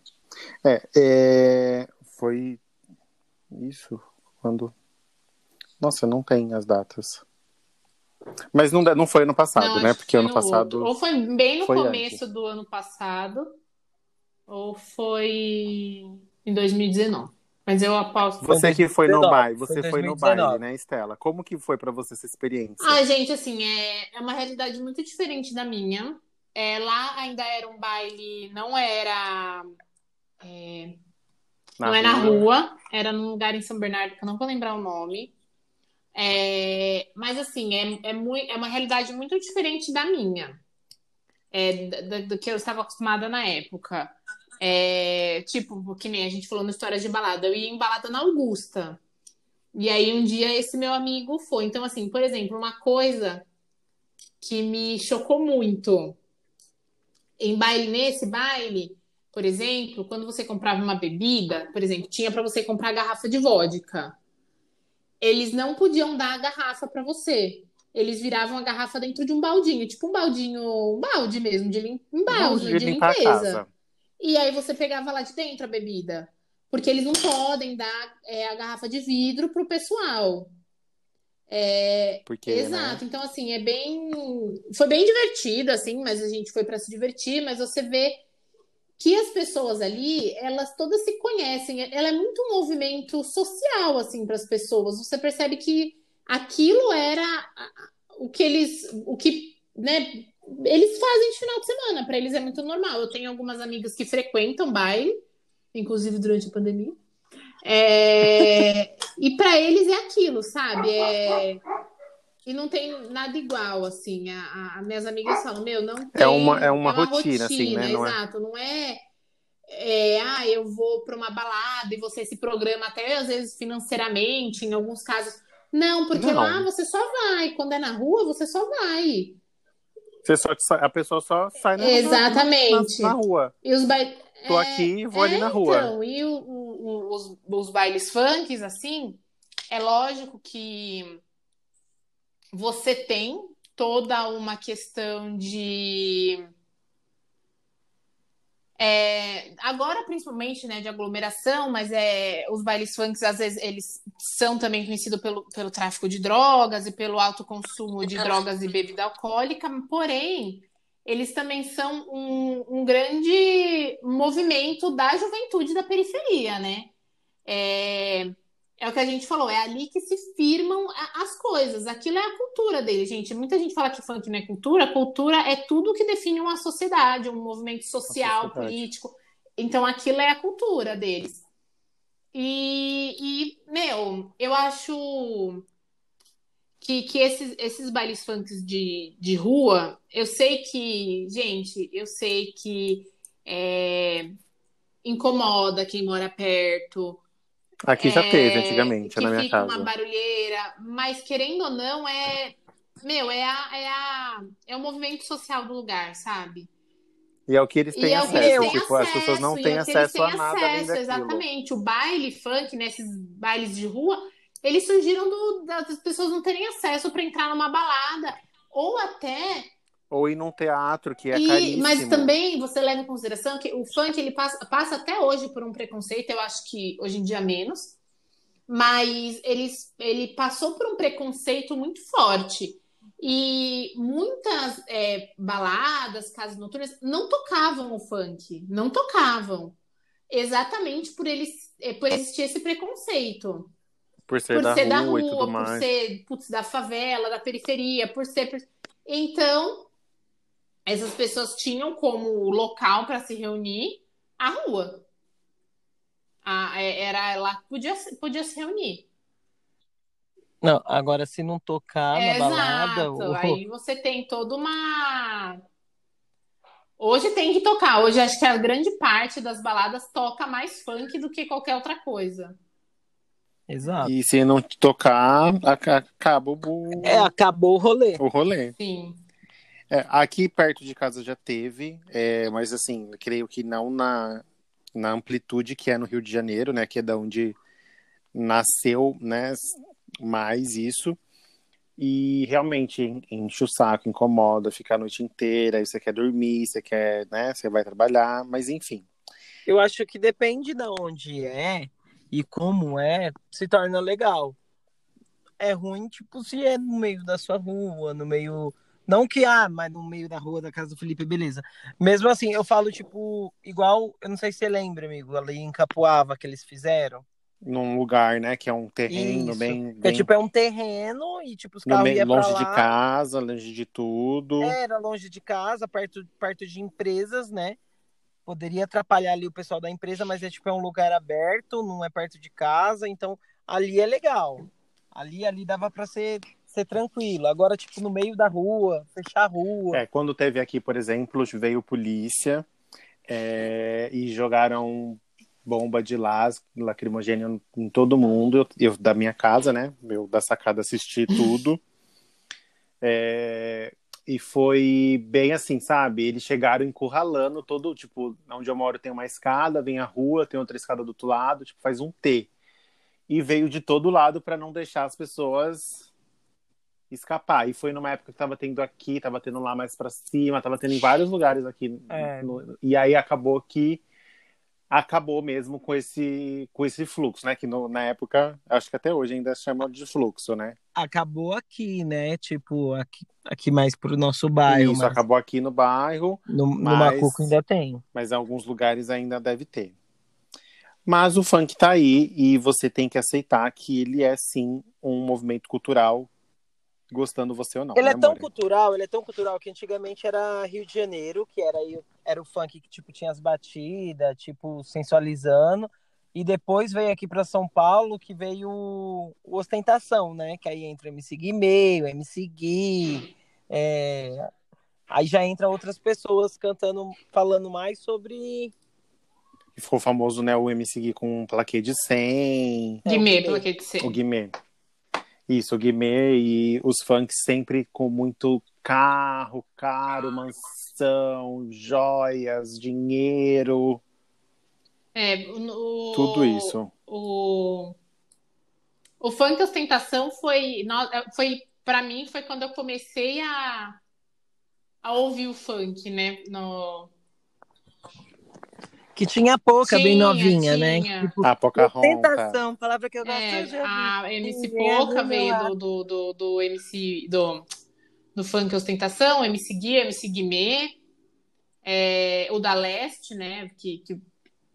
S3: É, é, foi isso quando. Nossa, não tem as datas. Mas não, não foi ano passado,
S1: Não,
S3: né? Porque ano
S1: no
S3: passado.
S1: outro. Ou foi bem no
S3: foi
S1: começo do ano passado, ou foi em 2019. Mas eu aposto.
S3: Você que foi no
S2: 2019,
S3: baile,
S2: foi
S3: você foi no
S2: 2019.
S3: baile, né, Estela? Como que foi pra você essa experiência?
S1: Ah, gente, assim, é, é uma realidade muito diferente da minha. É, lá ainda era um baile, não era. é, não é na rua, era num lugar em São Bernardo, que eu não vou lembrar o nome. É, mas, assim, é, é, mui- é uma realidade muito diferente da minha, é, da- do que eu estava acostumada na época. É, tipo, que nem a gente falou no História de Balada, eu ia em balada na Augusta. E aí, um dia, esse meu amigo foi. Então, assim, por exemplo, uma coisa que me chocou muito em baile, nesse baile, por exemplo, quando você comprava uma bebida, por exemplo, tinha para você comprar garrafa de vodka. Eles não podiam dar a garrafa para você. Eles viravam a garrafa dentro de um baldinho, tipo um baldinho, um balde mesmo, de lim... um balde
S3: de
S1: de limpeza. E aí você pegava lá de dentro a bebida. Porque eles não podem dar é, a garrafa de vidro pro pessoal. É,
S3: Porque,
S1: Exato.
S3: né?
S1: Então, assim, é bem. Foi bem divertido, assim, mas a gente foi para se divertir, mas você vê que as pessoas ali, elas todas se conhecem. Ela é muito um movimento social, assim, para as pessoas. Você percebe que aquilo era o que eles. O que, né? Eles fazem de final de semana, para eles é muito normal. Eu tenho algumas amigas que frequentam baile, inclusive durante a pandemia. É, [laughs] E para eles é aquilo, sabe? É... E não tem nada igual, assim. A, a- as minhas amigas falam, meu, não tem.
S3: É uma- é uma rotina, assim, né? Não é-
S1: Exato, não é, é, ah, eu vou para uma balada e você se programa até às vezes financeiramente, em alguns casos. Não, porque
S3: Não.
S1: lá você só vai. Quando é na rua, você só vai.
S3: Você só, a pessoa só sai na,
S1: Exatamente.
S3: na, na rua.
S1: E os ba...
S3: Tô
S1: É,
S3: aqui e vou ali
S1: é,
S3: na rua.
S1: Então, e o- o- os, os bailes funks, assim, é lógico que você tem toda uma questão de. É, agora, principalmente, né, de aglomeração, mas é, os bailes funks, às vezes, eles são também conhecidos pelo, pelo tráfico de drogas e pelo alto consumo de drogas e bebida alcoólica, porém, eles também são um, um grande movimento da juventude da periferia, né? É, é o que a gente falou, é ali que se firmam a- as coisas. Aquilo é a cultura deles, gente. Muita gente fala que funk não é cultura. Cultura é tudo que define uma sociedade, um movimento social, político. Então, aquilo é a cultura deles. E, e, meu, eu acho que, que esses, esses bailes funks de, de rua, eu sei que, gente, eu sei que é, incomoda quem mora perto.
S3: Aqui já
S1: é,
S3: teve antigamente, na minha
S1: fica
S3: casa.
S1: uma barulheira, mas querendo ou não, é. Meu, é, a, é, a, é o movimento social do lugar, sabe?
S3: E é o que eles
S1: E
S3: têm
S1: é que
S3: acesso.
S1: eles têm
S3: tipo, as pessoas não
S1: acesso, e
S3: têm
S1: é
S3: acesso a
S1: têm
S3: nada além
S1: acesso. Exatamente. O baile funk, né, esses bailes de rua, eles surgiram do, das pessoas não terem acesso para entrar numa balada. Ou até.
S3: Ou ir num teatro, que é
S1: e-
S3: caríssimo.
S1: mas também você leva em consideração que o funk ele passa, passa até hoje por um preconceito, eu acho que hoje em dia menos. Mas eles, ele passou por um preconceito muito forte. E muitas é, baladas, casas noturnas, não tocavam o funk. Não tocavam. Exatamente por, eles, é, por existir esse preconceito.
S3: Por ser,
S1: por
S3: da,
S1: ser
S3: rua
S1: da rua, por
S3: mais.
S1: ser putz, da favela, da periferia, por ser. Então, essas pessoas tinham como local para se reunir a rua. A- é- era lá que podia, se- podia se reunir.
S2: Não, agora se não tocar na balada,
S1: Exato.
S2: o-
S1: Aí você tem toda uma. Hoje tem que tocar. Hoje acho que a grande parte das baladas toca mais funk do que qualquer outra coisa.
S2: Exato.
S3: E se não tocar, aca- acaba o,
S2: É, acabou o rolê.
S3: o rolê.
S1: Sim.
S3: É, aqui perto de casa já teve, é, mas assim, creio que não na, na amplitude que é no Rio de Janeiro, né? Que é da onde nasceu, né? Mais isso. E realmente en- enche o saco, incomoda, fica a noite inteira, aí você quer dormir, você quer, né? Você vai trabalhar, mas enfim.
S2: Eu acho que depende de onde é e como é, se torna legal. É ruim, tipo, se é no meio da sua rua, no meio. Não que, ah, mas no meio da rua da casa do Felipe, beleza. Mesmo assim, eu falo, tipo, igual, eu não sei se você lembra, amigo, ali em Capuava que eles fizeram.
S3: Num lugar, né? Que é um terreno
S2: Isso.
S3: bem,
S2: é
S3: bem
S2: tipo, é um terreno e, tipo, os carros
S3: meio,
S2: iam
S3: longe de casa, longe de tudo.
S2: Era longe de casa, perto, perto de empresas, né? Poderia atrapalhar ali o pessoal da empresa, mas é tipo é um lugar aberto, não é perto de casa, então ali é legal. Ali ali dava para ser ser tranquilo. Agora tipo no meio da rua, fechar a rua.
S3: É, quando teve aqui, por exemplo, veio polícia é, e jogaram bomba de las, lacrimogênio em todo mundo. Eu, eu da minha casa, né? Eu da sacada assisti [laughs] tudo. É, e foi bem assim, sabe? Eles chegaram encurralando todo, tipo, onde eu moro tem uma escada, vem a rua, tem outra escada do outro lado, tipo, faz um T. E veio de todo lado para não deixar as pessoas escapar. E foi numa época que tava tendo aqui, tava tendo lá mais para cima, tava tendo em vários lugares aqui.
S2: É.
S3: no- e aí acabou que acabou mesmo com esse com esse fluxo, né? Que no- na época, acho que até hoje ainda chama de fluxo, né?
S2: Acabou aqui, né? Tipo, aqui, aqui mais pro nosso bairro,
S3: Isso
S2: mas
S3: acabou aqui no bairro,
S2: no, no
S3: mas-
S2: Macuco ainda tem.
S3: mas em alguns lugares ainda deve ter. Mas o funk tá aí e você tem que aceitar que ele é sim um movimento cultural, gostando você ou não.
S2: Ele
S3: né,
S2: é tão cultural, ele é tão cultural que antigamente era Rio de Janeiro, que era, aí- era o funk que tipo tinha as batidas, tipo sensualizando, e depois veio aqui para São Paulo que veio o o ostentação, né? Que aí entra o MC Guimê, o MC Gui, é, aí já entra outras pessoas cantando, falando mais sobre
S3: E Ficou famoso, né, o MC Gui com um plaquê de 100,
S2: É,
S1: Guimê, pelo que ser.
S3: o Guimê. Isso, o Guimê e os funks sempre com muito carro, caro, mansão, joias, dinheiro,
S1: É, o-
S3: tudo isso.
S1: O, o funk ostentação foi, foi para mim foi quando eu comecei a, a ouvir o funk, né? No,
S2: que tinha pouca, bem
S1: Tinha,
S2: novinha, né?
S1: tinha.
S2: Tipo,
S3: A Pocahontas.
S2: ostentação, palavra que eu gosto
S1: é,
S2: de
S1: a MC
S2: a
S1: Poca veio do, do, do, do MC do, do funk ostentação, MC Gui, MC Guimê, é, o da Leste, né? Que, que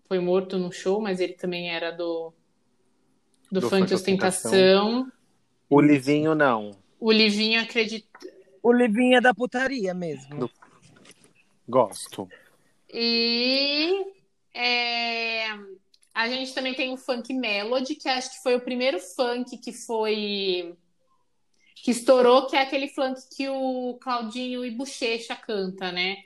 S1: foi morto no show, mas ele também era do do,
S3: Do
S1: funk
S3: funk
S1: ostentação.
S3: O Livinho não.
S1: O Livinho acredita.
S2: O Livinho é da putaria mesmo.
S3: Do- Gosto.
S1: E é, a gente também tem o funk melody, que acho que foi o primeiro funk que foi que estourou, que é aquele funk que o Claudinho e Bochecha canta, né?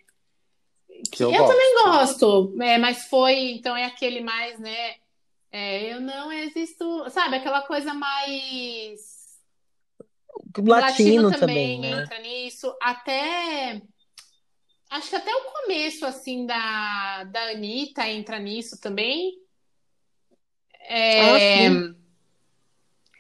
S3: Que eu,
S1: eu
S3: gosto.
S1: também gosto, é, mas foi, então é aquele mais, né? é, eu não existo, sabe? Aquela coisa mais
S2: Latino, também, né?
S1: entra nisso. Até. Acho que até o começo, assim, da, da Anitta entra nisso também. É,
S2: Ah,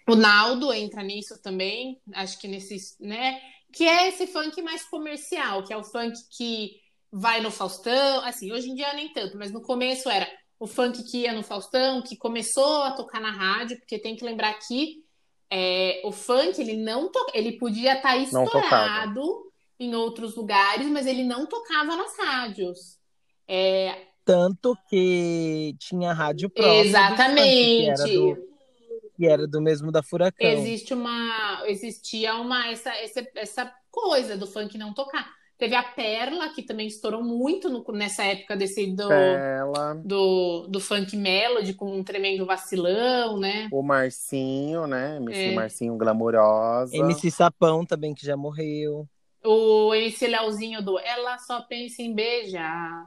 S1: o Naldo entra nisso também. Acho que nesse. né? Que é esse funk mais comercial, que é o funk que vai no Faustão. Assim, hoje em dia nem tanto, mas no começo era o funk que ia no Faustão, que começou a tocar na rádio, porque tem que lembrar que é, o funk ele não to... ele podia estar
S3: tocava.
S1: estourado em outros lugares, mas ele não tocava nas rádios. É,
S2: Tanto que tinha rádio própria. do funk, que
S1: exatamente.
S2: era do- Que era do mesmo da Furacão.
S1: Existe uma. Existia uma. Essa, essa, essa coisa do funk não tocar. Teve a Perla, que também estourou muito no, nessa época desse do, do, do, funk melody, com um tremendo vacilão, né?
S3: O Marcinho, né? MC é. Marcinho Glamourosa.
S2: MC Sapão também, que já morreu.
S1: O MC Leozinho do Ela Só Pensa em Beijar.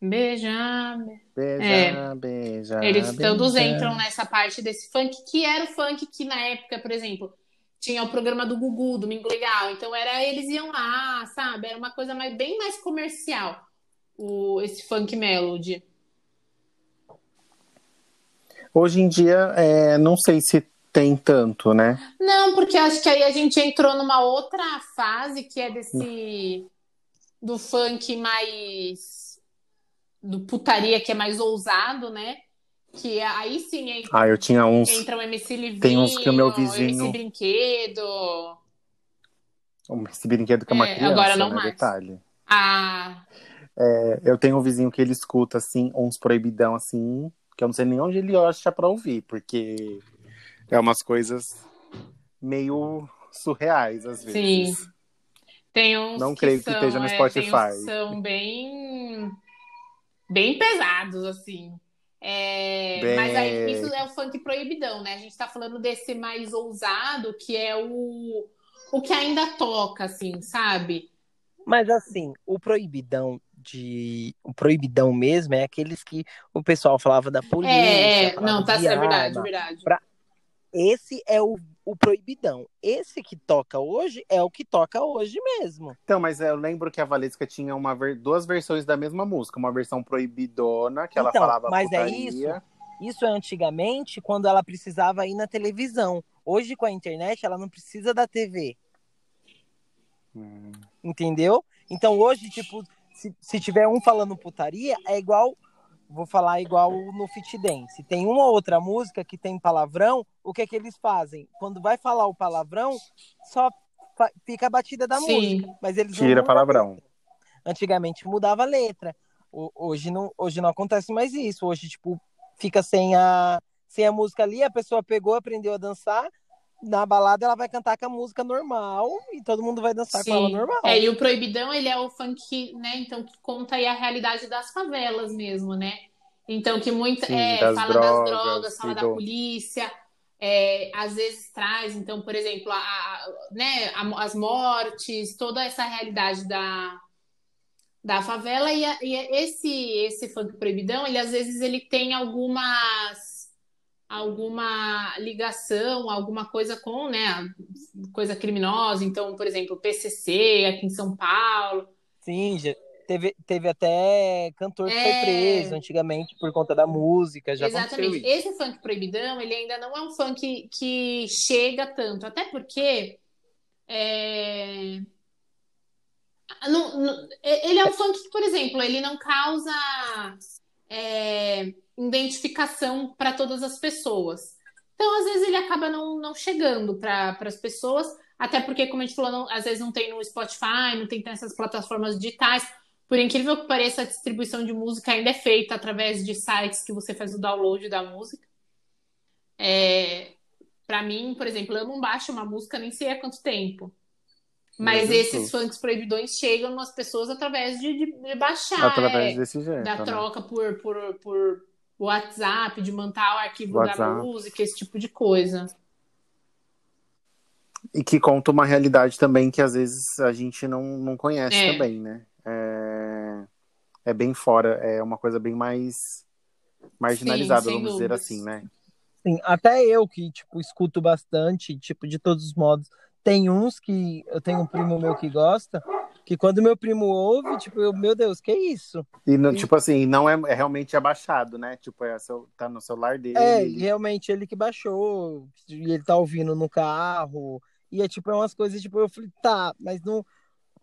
S1: Beijar.
S3: Beija, é. beija.
S1: Eles
S3: beija.
S1: todos entram nessa parte desse funk, que era o funk que na época, por exemplo tinha o programa do Gugu, Domingo Legal. Então era eles iam lá, sabe? Era uma coisa mais, bem mais comercial, o, esse funk melody.
S3: Hoje em dia, é, não sei se tem tanto, né?
S1: Não, porque acho que aí a gente entrou numa outra fase que é desse do funk mais do putaria que é mais ousado, né? Que aí sim entra,
S3: ah, eu tinha uns.
S1: Entra o MC Livinho,
S3: tem uns que o meu vizinho.
S1: MC Brinquedo.
S3: O MC Brinquedo que é uma é, criança, agora não né? mais. Detalhe.
S1: Ah.
S3: É, eu tenho um vizinho que ele escuta, assim, uns proibidão, assim, que eu não sei nem onde ele acha pra ouvir, porque é umas coisas meio surreais, às vezes.
S1: Sim. Tem uns
S3: não creio que,
S1: são,
S3: esteja no
S1: é,
S3: Spotify.
S1: são bem bem pesados assim é, Bem... Mas aí isso é o funk proibidão, né? A gente tá falando desse mais ousado, que é o, o que ainda toca, assim, sabe?
S2: Mas assim, o proibidão de. O proibidão mesmo é aqueles que o pessoal falava da polícia.
S1: É, é. não, tá certo, é verdade, verdade.
S2: Pra... Esse é o o proibidão. Esse que toca hoje é o que toca hoje mesmo.
S3: Então, mas eu lembro que a Valesca tinha uma duas versões da mesma música, uma versão proibidona que ela então, falava
S2: mas
S3: putaria.
S2: é isso. Isso é antigamente quando ela precisava ir na televisão. Hoje com a internet ela não precisa da TV. Hum. Entendeu? Então hoje tipo se, se tiver um falando putaria é igual vou falar igual no Fit Dance. Tem uma outra música que tem palavrão, o que é que eles fazem? Quando vai falar o palavrão, só fica a batida da Sim. música, mas eles
S3: tira palavrão.
S2: Antigamente mudava a letra. Hoje não, hoje não acontece mais isso. Hoje tipo fica sem a sem a música ali, a pessoa pegou, aprendeu a dançar, na balada ela vai cantar com a música normal e todo mundo vai dançar Sim. com ela normal.
S1: É, e o Proibidão, ele é o funk, né, então que conta aí a realidade das favelas mesmo, né? Então que muito Sim, é, fala drogas, das drogas, fala da do... polícia, é, às vezes traz, então, por exemplo, a, a né, a, as mortes, toda essa realidade da, da favela e, a, e esse esse funk proibidão, ele às vezes ele tem algumas alguma ligação, alguma coisa com, né, coisa criminosa. Então, por exemplo, PCC aqui em São Paulo.
S2: Sim, já teve, teve até cantor que é... foi preso antigamente por conta da música. Já
S1: Exatamente. Esse funk proibidão, ele ainda não é um funk que chega tanto, até porque é... Não, não, ele é um funk que, por exemplo, ele não causa é, identificação para todas as pessoas. Então, às vezes, ele acaba não, não chegando para as pessoas, até porque, como a gente falou, não, às vezes não tem no Spotify, não tem nessas plataformas digitais. Por incrível que pareça, a distribuição de música ainda é feita através de sites que você faz o download da música. É, para mim, por exemplo, eu não baixo uma música nem sei há quanto tempo. Mas esses funks proibidões chegam nas pessoas através de, de, de baixar.
S3: Através é, desse jeito.
S1: Da né? troca por, por, por WhatsApp, de mandar o arquivo WhatsApp. da música, esse tipo de coisa.
S3: E que conta uma realidade também que às vezes a gente não, não conhece é. também, né? É, é bem fora, é uma coisa bem mais marginalizada, Sim, vamos dizer assim, né?
S2: Sim, até eu que, tipo, escuto bastante, tipo, de todos os modos. Tem uns que eu tenho um primo meu que gosta, que quando meu primo ouve, tipo, eu, meu Deus, que isso?
S3: E, e... tipo assim, não é, é, realmente abaixado, né? Tipo, é seu, tá no celular dele.
S2: É, realmente ele que baixou, e ele tá ouvindo no carro. E é tipo, é umas coisas, tipo, eu falei, tá, mas não.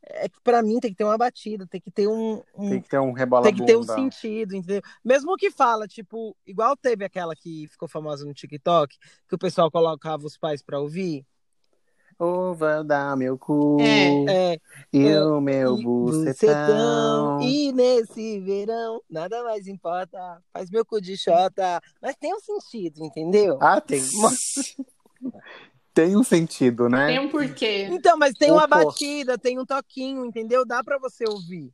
S2: É que pra mim tem que ter uma batida, tem que ter um. um
S3: tem que ter um rebola
S2: Tem que ter um sentido, entendeu? Mesmo que fala, tipo, igual teve aquela que ficou famosa no TikTok, que o pessoal colocava os pais pra ouvir.
S3: Vou dar meu cu
S2: É,
S3: e
S2: é,
S3: o meu
S2: e
S3: bucetão.
S2: E nesse verão, nada mais importa. Faz meu cu de xota. Mas tem um sentido, entendeu?
S3: Ah, tem. [laughs] tem um sentido, né?
S1: Tem um porquê.
S2: Então, mas tem
S3: Ou
S2: uma
S3: pô.
S2: batida, tem um toquinho, entendeu? Dá pra você ouvir.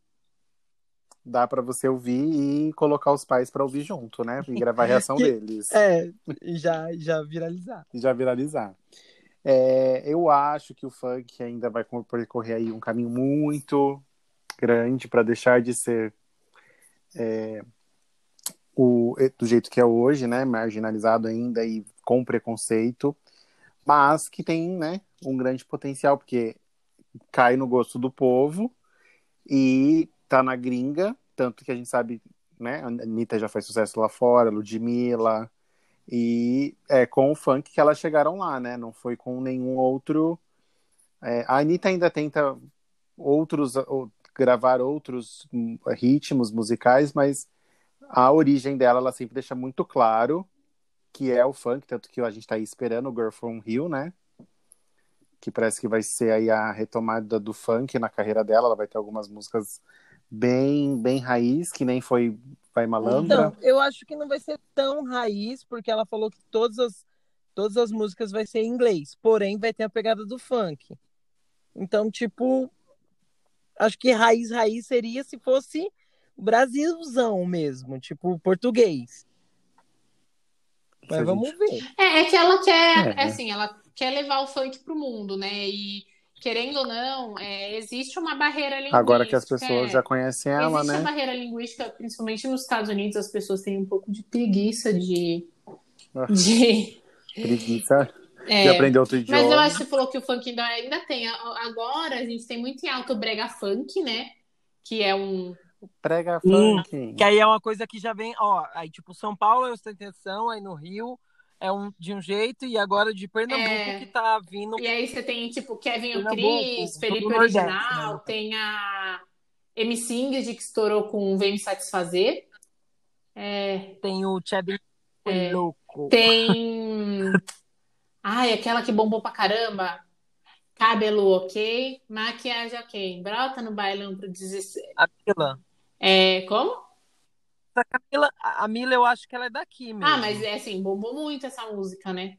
S3: Dá pra você ouvir e colocar os pais pra ouvir junto, né? E gravar a reação [laughs] deles.
S2: É, e já, já viralizar.
S3: E já viralizar. É, eu acho que o funk ainda vai percorrer aí um caminho muito grande para deixar de ser é, o, do jeito que é hoje, né? Marginalizado ainda e com preconceito, mas que tem, né, um grande potencial, porque cai no gosto do povo e tá na gringa, tanto que a gente sabe, né? A Anitta já faz sucesso lá fora, Ludmilla, e é com o funk que elas chegaram lá, né? Não foi com nenhum outro. É, a Anitta ainda tenta outros ou, gravar outros hum, ritmos musicais, mas a origem dela ela sempre deixa muito claro que é o funk, tanto que a gente tá aí esperando o Girl from Rio, né? Que parece que vai ser aí a retomada do funk na carreira dela. Ela vai ter algumas músicas bem, bem raiz, que nem foi Vai Malandra.
S2: Então, eu acho que não vai ser tão raiz, porque ela falou que todas as, todas as músicas vai ser em inglês, porém vai ter a pegada do funk. Então, tipo, acho que raiz, raiz seria se fosse Brasilzão mesmo, tipo português. Mas vamos ver.
S1: É, é que ela quer,
S3: É.
S1: é assim, ela quer levar o funk pro mundo, né? E querendo ou não, é, existe uma barreira linguística.
S3: Agora que as pessoas
S1: é.
S3: já conhecem ela,
S1: Existe a
S3: né?
S1: barreira linguística, principalmente nos Estados Unidos, as pessoas têm um pouco de preguiça de. De
S3: Preguiça [laughs]
S1: é,
S3: de aprender outro
S1: Mas
S3: idioma.
S1: eu acho que você falou que o funk ainda, ainda tem. Agora a gente tem muito em alto o brega funk, né? Que é um.
S3: Prega
S2: Hum,
S3: funk.
S2: Que aí é uma coisa que já vem, ó, aí tipo São Paulo é ostentação, aí no Rio é um de um jeito e agora de Pernambuco
S1: É.
S2: que tá vindo
S1: E aí você tem, tipo, Kevin o
S2: Pernambuco,
S1: Cris,
S2: do
S1: Felipe
S2: Nordeste,
S1: Original,
S2: né?
S1: tem a MC Ingrid que estourou com Vem Me Satisfazer. É,
S2: tem o Chad
S1: É.
S2: louco.
S1: tem. [laughs] Ai, aquela que bombou pra caramba. Cabelo ok, maquiagem ok. Brota no bailão pro 16.
S2: A Mila.
S1: É, como?
S2: A Camila, a Mila eu acho que ela é daqui mesmo.
S1: Ah, mas é assim, bombou muito essa música, né?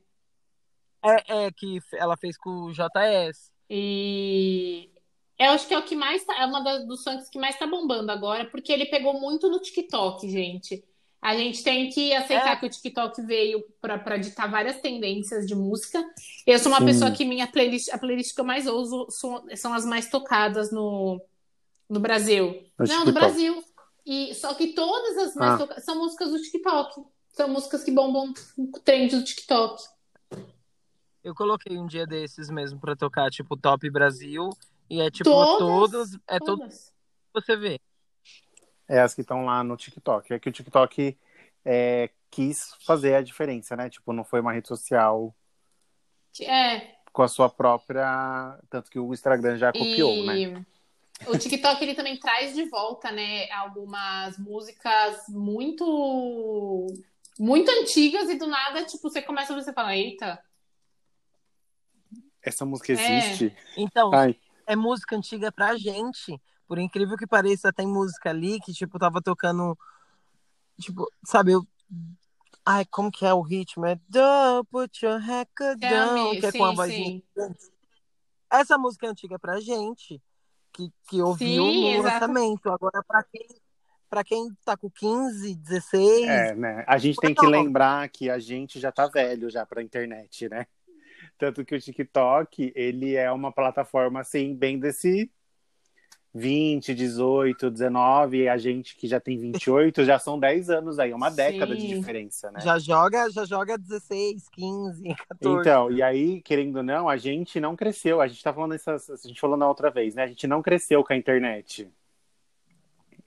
S2: É, é que ela fez com o JS.
S1: E eu acho que é o que mais tá, é uma das, dos songs que mais tá bombando agora, porque ele pegou muito no TikTok, gente. A gente tem que aceitar
S2: É.
S1: que o TikTok veio pra pra ditar várias tendências de música. Eu sou uma
S3: Sim.
S1: pessoa que minha playlist, a playlist que eu mais ouço são, são as mais tocadas no, no Brasil.
S3: No
S1: Não, no. Brasil. E só que todas as mais
S3: Ah.
S1: tocadas são músicas do TikTok. São músicas que bombam no trend do TikTok.
S2: Eu coloquei um dia desses mesmo pra tocar, tipo, Top Brasil. E é tipo,
S1: Todas?
S2: todos. É
S1: Todas.
S2: você vê.
S3: É as que estão lá no TikTok. É que o TikTok é, quis fazer a diferença, né? Tipo, não foi uma rede social
S1: É,
S3: com a sua própria. Tanto que o Instagram já copiou,
S1: e
S3: né?
S1: O TikTok ele também traz de volta, né, algumas músicas muito muito antigas e do nada, tipo, você começa a você fala, eita,
S3: Essa música
S1: É.
S3: existe.
S2: Então,
S3: Ai,
S2: é música antiga pra gente. Por incrível que pareça, tem música ali que, tipo, tava tocando. Tipo, sabe, eu. Ai, como que é o ritmo? É Don't put your down,
S1: me,
S2: que é com a
S1: sim,
S2: vozinha.
S1: sim.
S2: Essa música é antiga pra gente, que, que ouviu
S1: Sim,
S2: no
S1: exato.
S2: lançamento. Agora, pra quem, pra quem tá com 15, 16,
S3: é, né? A gente tem que lembrar que a gente já tá velho já pra internet, né? Tanto que o TikTok, ele é uma plataforma, assim, bem desse 20, 18, 19, e a gente que já tem 28, já são 10 anos aí, uma década de
S1: Sim.
S3: diferença, né?
S2: já joga, já joga 16, 15, 14.
S3: Então, e aí, querendo ou não, a gente não cresceu. A gente tá falando essas, a gente falou na outra vez, né? A gente não cresceu com a internet.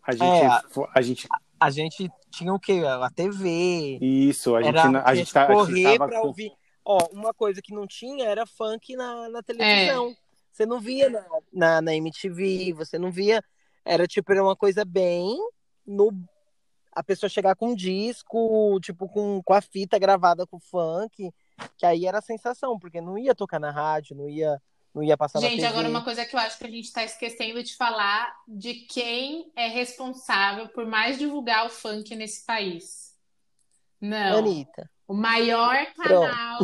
S3: A gente,
S2: É.
S3: fo- a gente,
S2: A gente tinha o quê? A TV.
S3: isso, a gente,
S2: era
S3: não- a gente, tá, a gente
S2: correr
S3: tava
S2: pra
S3: com-
S2: ouvir. Ó, uma coisa que não tinha era funk na, na televisão. Você não via na, na, na MTV, você não via. Era tipo, era uma coisa bem no. A pessoa chegar com um disco, tipo, com, com a fita gravada com funk. que aí era a sensação, porque não ia tocar na rádio, não ia, não ia passar
S1: Gente,
S2: na TV.
S1: agora uma coisa que eu acho que a gente está esquecendo de falar de quem é responsável por mais divulgar o funk nesse país. Não.
S2: Anitta.
S1: O maior canal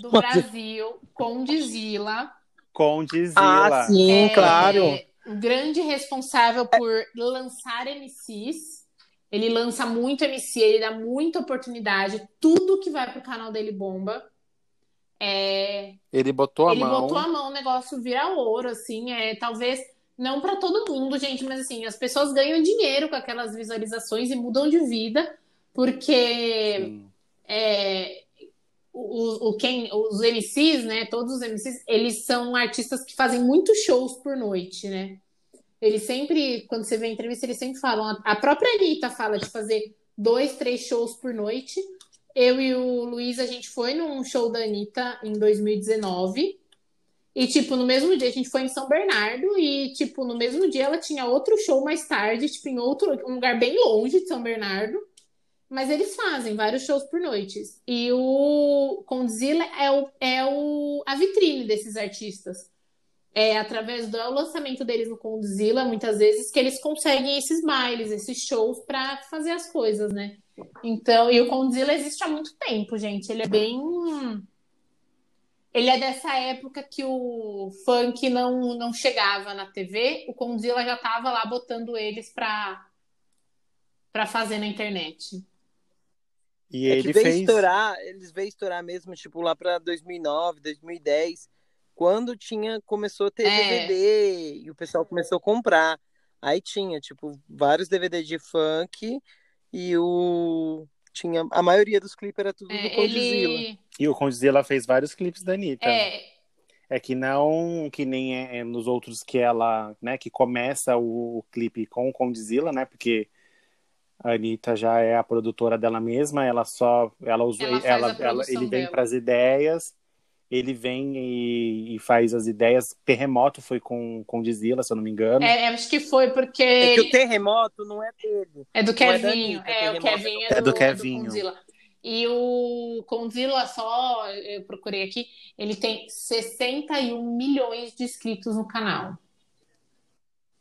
S1: do [laughs] Brasil, Condizila.
S3: Condizila.
S2: Ah, sim,
S1: é
S2: claro.
S1: O grande responsável por lançar MCs. Ele lança muito MC, ele dá muita oportunidade. Tudo que vai pro canal dele bomba. É,
S3: Ele botou a
S1: ele
S3: mão.
S1: botou a mão, o negócio vira ouro, assim, é talvez não para todo mundo, gente, mas assim, as pessoas ganham dinheiro com aquelas visualizações e mudam de vida, porque
S3: Sim.
S1: é, o, o, quem, os MCs, né, todos os MCs, eles são artistas que fazem muitos shows por noite, né? Eles sempre, quando você vê a entrevista, eles sempre falam, a própria Anitta fala de fazer dois, três shows por noite, eu e o Luiz, a gente foi num show da Anitta em 2019. E, tipo, no mesmo dia a gente foi em São Bernardo. E, tipo, no mesmo dia ela tinha outro show mais tarde, tipo, em outro um lugar bem longe de São Bernardo. Mas eles fazem vários shows por noites. E o Condzilla é, o, é o, a vitrine desses artistas. É através do é lançamento deles no Condzilla, muitas vezes, que eles conseguem esses bailes, esses shows para fazer as coisas, né? Então, e o Condzilla existe há muito tempo, gente. Ele é bem. Ele é dessa época que o funk não, não chegava na TV. O Condzilla já tava lá botando eles pra, pra fazer na internet.
S3: E
S2: É
S3: ele
S2: que veio
S3: fez.
S2: estourar, eles veio estourar mesmo, tipo, lá pra 2009, 2010, quando tinha, começou a ter
S1: É.
S2: DVD e o pessoal começou a comprar. Aí tinha, tipo, vários DVD de funk e o... Tinha, a maioria dos clipes era tudo do
S1: É,
S2: Condzilla.
S1: ele.
S3: E o Condizila fez vários clipes da Anitta.
S1: É,
S3: É que não que nem é, é nos outros que ela, né, que começa o, clipe com o Condizila, né? Porque a Anitta já é a produtora dela mesma, ela só ela usa
S1: Ela
S3: ela, ela- ele vem para as ideias, ele vem e, e faz as ideias. Terremoto foi com Condizila, se eu não me engano.
S1: é, acho que foi porque.
S2: É que o terremoto não é dele.
S1: É do
S2: Não é da
S1: Kevinho.
S2: Anitta,
S1: É, o Kevinho
S3: é
S1: é
S3: do
S1: do,
S3: Kevinho.
S1: Condzilla. E o Condzilla só, eu procurei aqui, ele tem 61 milhões de inscritos no canal.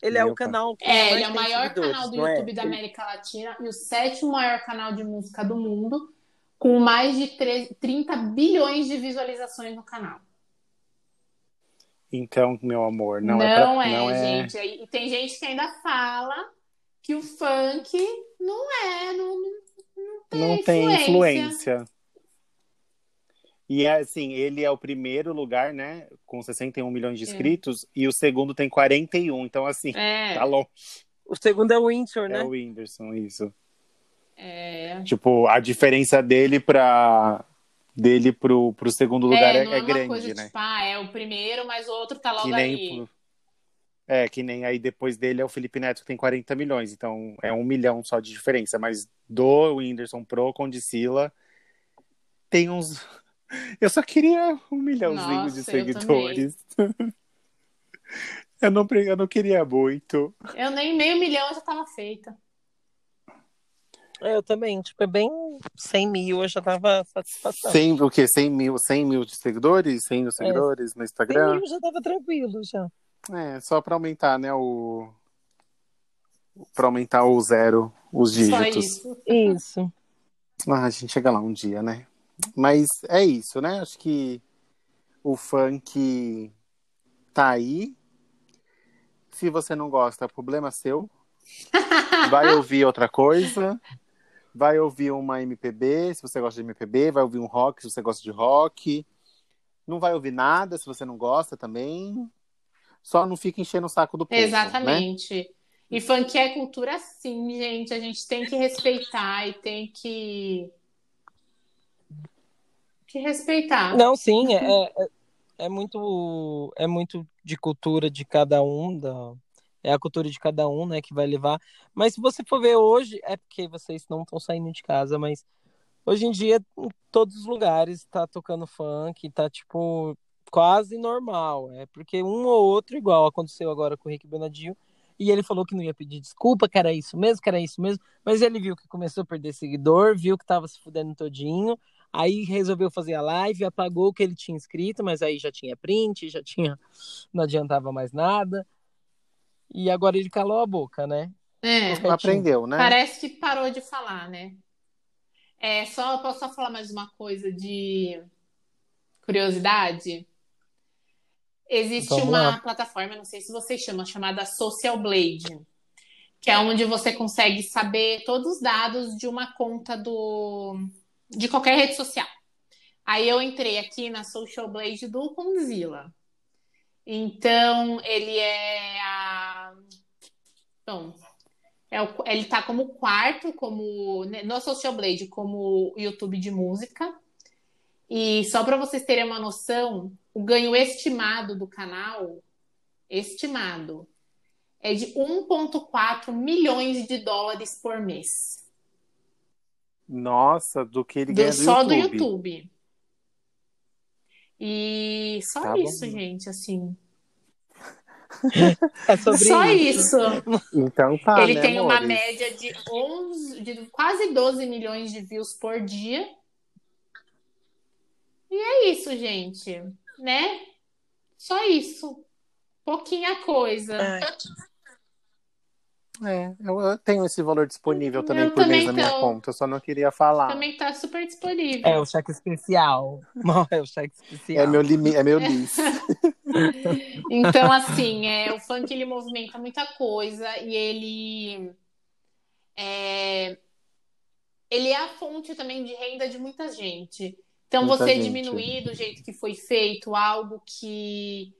S2: Ele é
S3: Meu
S2: o canal
S1: É, ele é o maior canal do
S2: não é?
S1: YouTube da América Latina e o sétimo maior canal de música do mundo, com mais de 3 30 bilhões de visualizações no canal.
S3: Então, meu amor, não,
S1: Não,
S3: é, pra-
S1: é,
S3: não é
S1: gente. Aí- E tem gente que ainda fala que o funk não é, não, não, não tem,
S3: não tem
S1: influência.
S3: E é assim, ele é o primeiro lugar, né, com 61 milhões de inscritos, e o segundo tem 41, então assim,
S1: É, [laughs]
S3: tá longe.
S2: O segundo é o Windsor, né?
S3: É o Whindersson, isso.
S1: é.
S3: Tipo, a diferença dele pra dele pro, pro segundo lugar é,
S1: não
S3: é
S1: uma
S3: grande,
S1: coisa
S3: né?
S1: tipo, ah, é o primeiro, mas o outro tá logo
S3: Que
S1: ali.
S3: pro- É, que nem aí depois dele é o Felipe Neto que tem 40 milhões, então é um milhão só de diferença, mas do Whindersson pro Condicila tem uns. Eu só queria um milhãozinho
S1: Nossa,
S3: de
S1: eu
S3: seguidores. [laughs] Eu não, pre- eu não queria muito.
S1: Eu nem meio milhão já tava feita.
S2: É, eu também. Tipo, é bem 100 mil, eu já tava satisfação.
S3: 100, o quê? 100 mil, 100 mil de seguidores? 100 mil seguidores no
S2: 100
S3: Instagram?
S2: mil já tava tranquilo, já.
S3: É, só pra aumentar, né, o... Pra aumentar o zero, os
S1: Só
S3: dígitos.
S1: isso.
S2: Isso.
S3: Ah, a gente chega lá um dia, né? Mas é isso, né? Acho que o funk tá aí. Se você não gosta, problema seu. [laughs] Vai ouvir outra coisa. Vai ouvir uma MPB, se você gosta de MPB. Vai ouvir um rock, se você gosta de rock. Não vai ouvir nada, se você não gosta também. Só não fica enchendo o saco do povo, né?
S1: Exatamente. E funk é cultura sim, gente. A gente tem que respeitar e tem que. Que respeitar.
S2: Não, sim, [laughs] é, é, é muito é muito de cultura de cada um, da, é a cultura de cada um, né, que vai levar. Mas se você for ver hoje, é porque vocês não estão saindo de casa, mas hoje em dia em todos os lugares tá tocando funk, tá tipo quase normal, é porque um ou outro igual aconteceu agora com o Rick Benadinho, e ele falou que não ia pedir desculpa, que era isso mesmo, que era isso mesmo, mas ele viu que começou a perder seguidor, viu que tava se fudendo todinho, Aí resolveu fazer a live, apagou o que ele tinha escrito, mas aí já tinha print, já tinha. [laughs] Não adiantava mais nada. E agora ele calou a boca, né?
S1: É.
S3: Aprendeu, né?
S1: parece que parou de falar, né? É, só, posso só falar mais uma coisa de curiosidade? Existe
S2: Vamos
S1: uma
S2: lá.
S1: plataforma, não sei se vocês chamam, chamada Social Blade, que é onde você consegue saber todos os dados de uma conta do de qualquer rede social. Aí eu entrei aqui na Social Blade do Conzilla. Então, ele é a Bom, é o- ele tá como quarto, como né, no Social Blade, como YouTube de música. E só para vocês terem uma noção, o ganho estimado do canal, estimado, é de 1,4 milhões de dólares por mês.
S3: Nossa, do que ele
S1: Do-
S3: ganha do
S1: só do
S3: YouTube.
S1: YouTube. E só
S3: Tá bom.
S1: isso, gente, assim. [laughs]
S2: É sobre
S1: só
S2: isso.
S1: isso.
S3: Então tá,
S1: Ele
S3: né,
S1: tem uma
S3: amores?
S1: média de 11, de quase 12 milhões de views por dia. E é isso, gente, né? Só isso. Pouquinha coisa.
S3: É, eu, eu tenho esse valor disponível também
S1: Eu
S3: por mês
S1: também
S3: na minha
S1: tô.
S3: conta, eu só não queria falar.
S1: Também tá super disponível.
S2: É o cheque especial. Não, é o cheque especial.
S3: É meu limite, é meu lis. [laughs]
S1: Então, assim, é, o funk ele movimenta muita coisa e ele é, ele é a fonte também de renda de muita gente. Então,
S3: Muita
S1: você
S3: gente.
S1: diminuir do jeito que foi feito algo que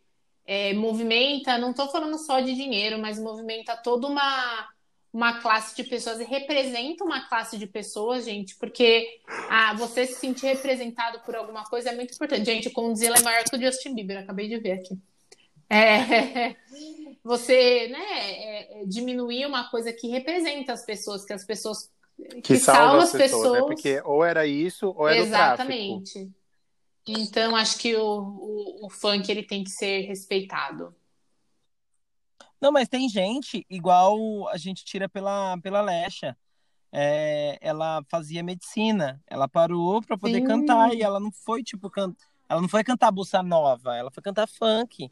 S1: é, movimenta, não estou falando só de dinheiro, mas movimenta toda uma, uma classe de pessoas e representa uma classe de pessoas, gente, porque ah, você se sentir representado por alguma coisa é muito importante. Gente, o Condzilla é maior que o Justin Bieber, acabei de ver aqui. É, [laughs] você né, é, é, diminuir uma coisa que representa as pessoas, que as pessoas
S3: Que, salva as pessoas, né? Porque ou era isso, ou era o tráfico.
S1: Exatamente. Então, acho que o, o, o funk ele tem que ser respeitado.
S2: Não, mas tem gente, igual a gente tira pela, pela Lecha. É, ela fazia medicina. Ela parou pra poder
S1: Sim.
S2: cantar e ela não foi, tipo, can... ela não foi cantar bossa nova, ela foi cantar funk.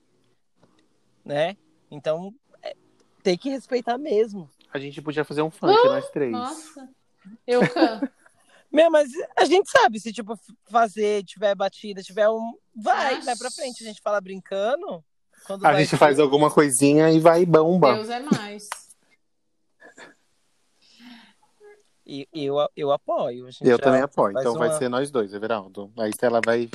S2: Né? Então, é, tem que respeitar mesmo.
S3: A gente podia fazer um funk, nós três.
S1: Nossa, eu canto.
S2: Meu, mas a gente sabe, se tipo fazer, tiver batida, tiver um. Vai,
S1: Ah,
S2: vai pra frente. A gente fala brincando. Quando
S3: A
S2: vai
S3: gente faz alguma coisinha e vai bomba.
S1: Deus é mais. [laughs]
S2: E eu, eu apoio. a gente
S3: Eu
S2: já
S3: também apoio. Então vai
S2: uma-
S3: ser nós dois, Everaldo. Aí ela vai.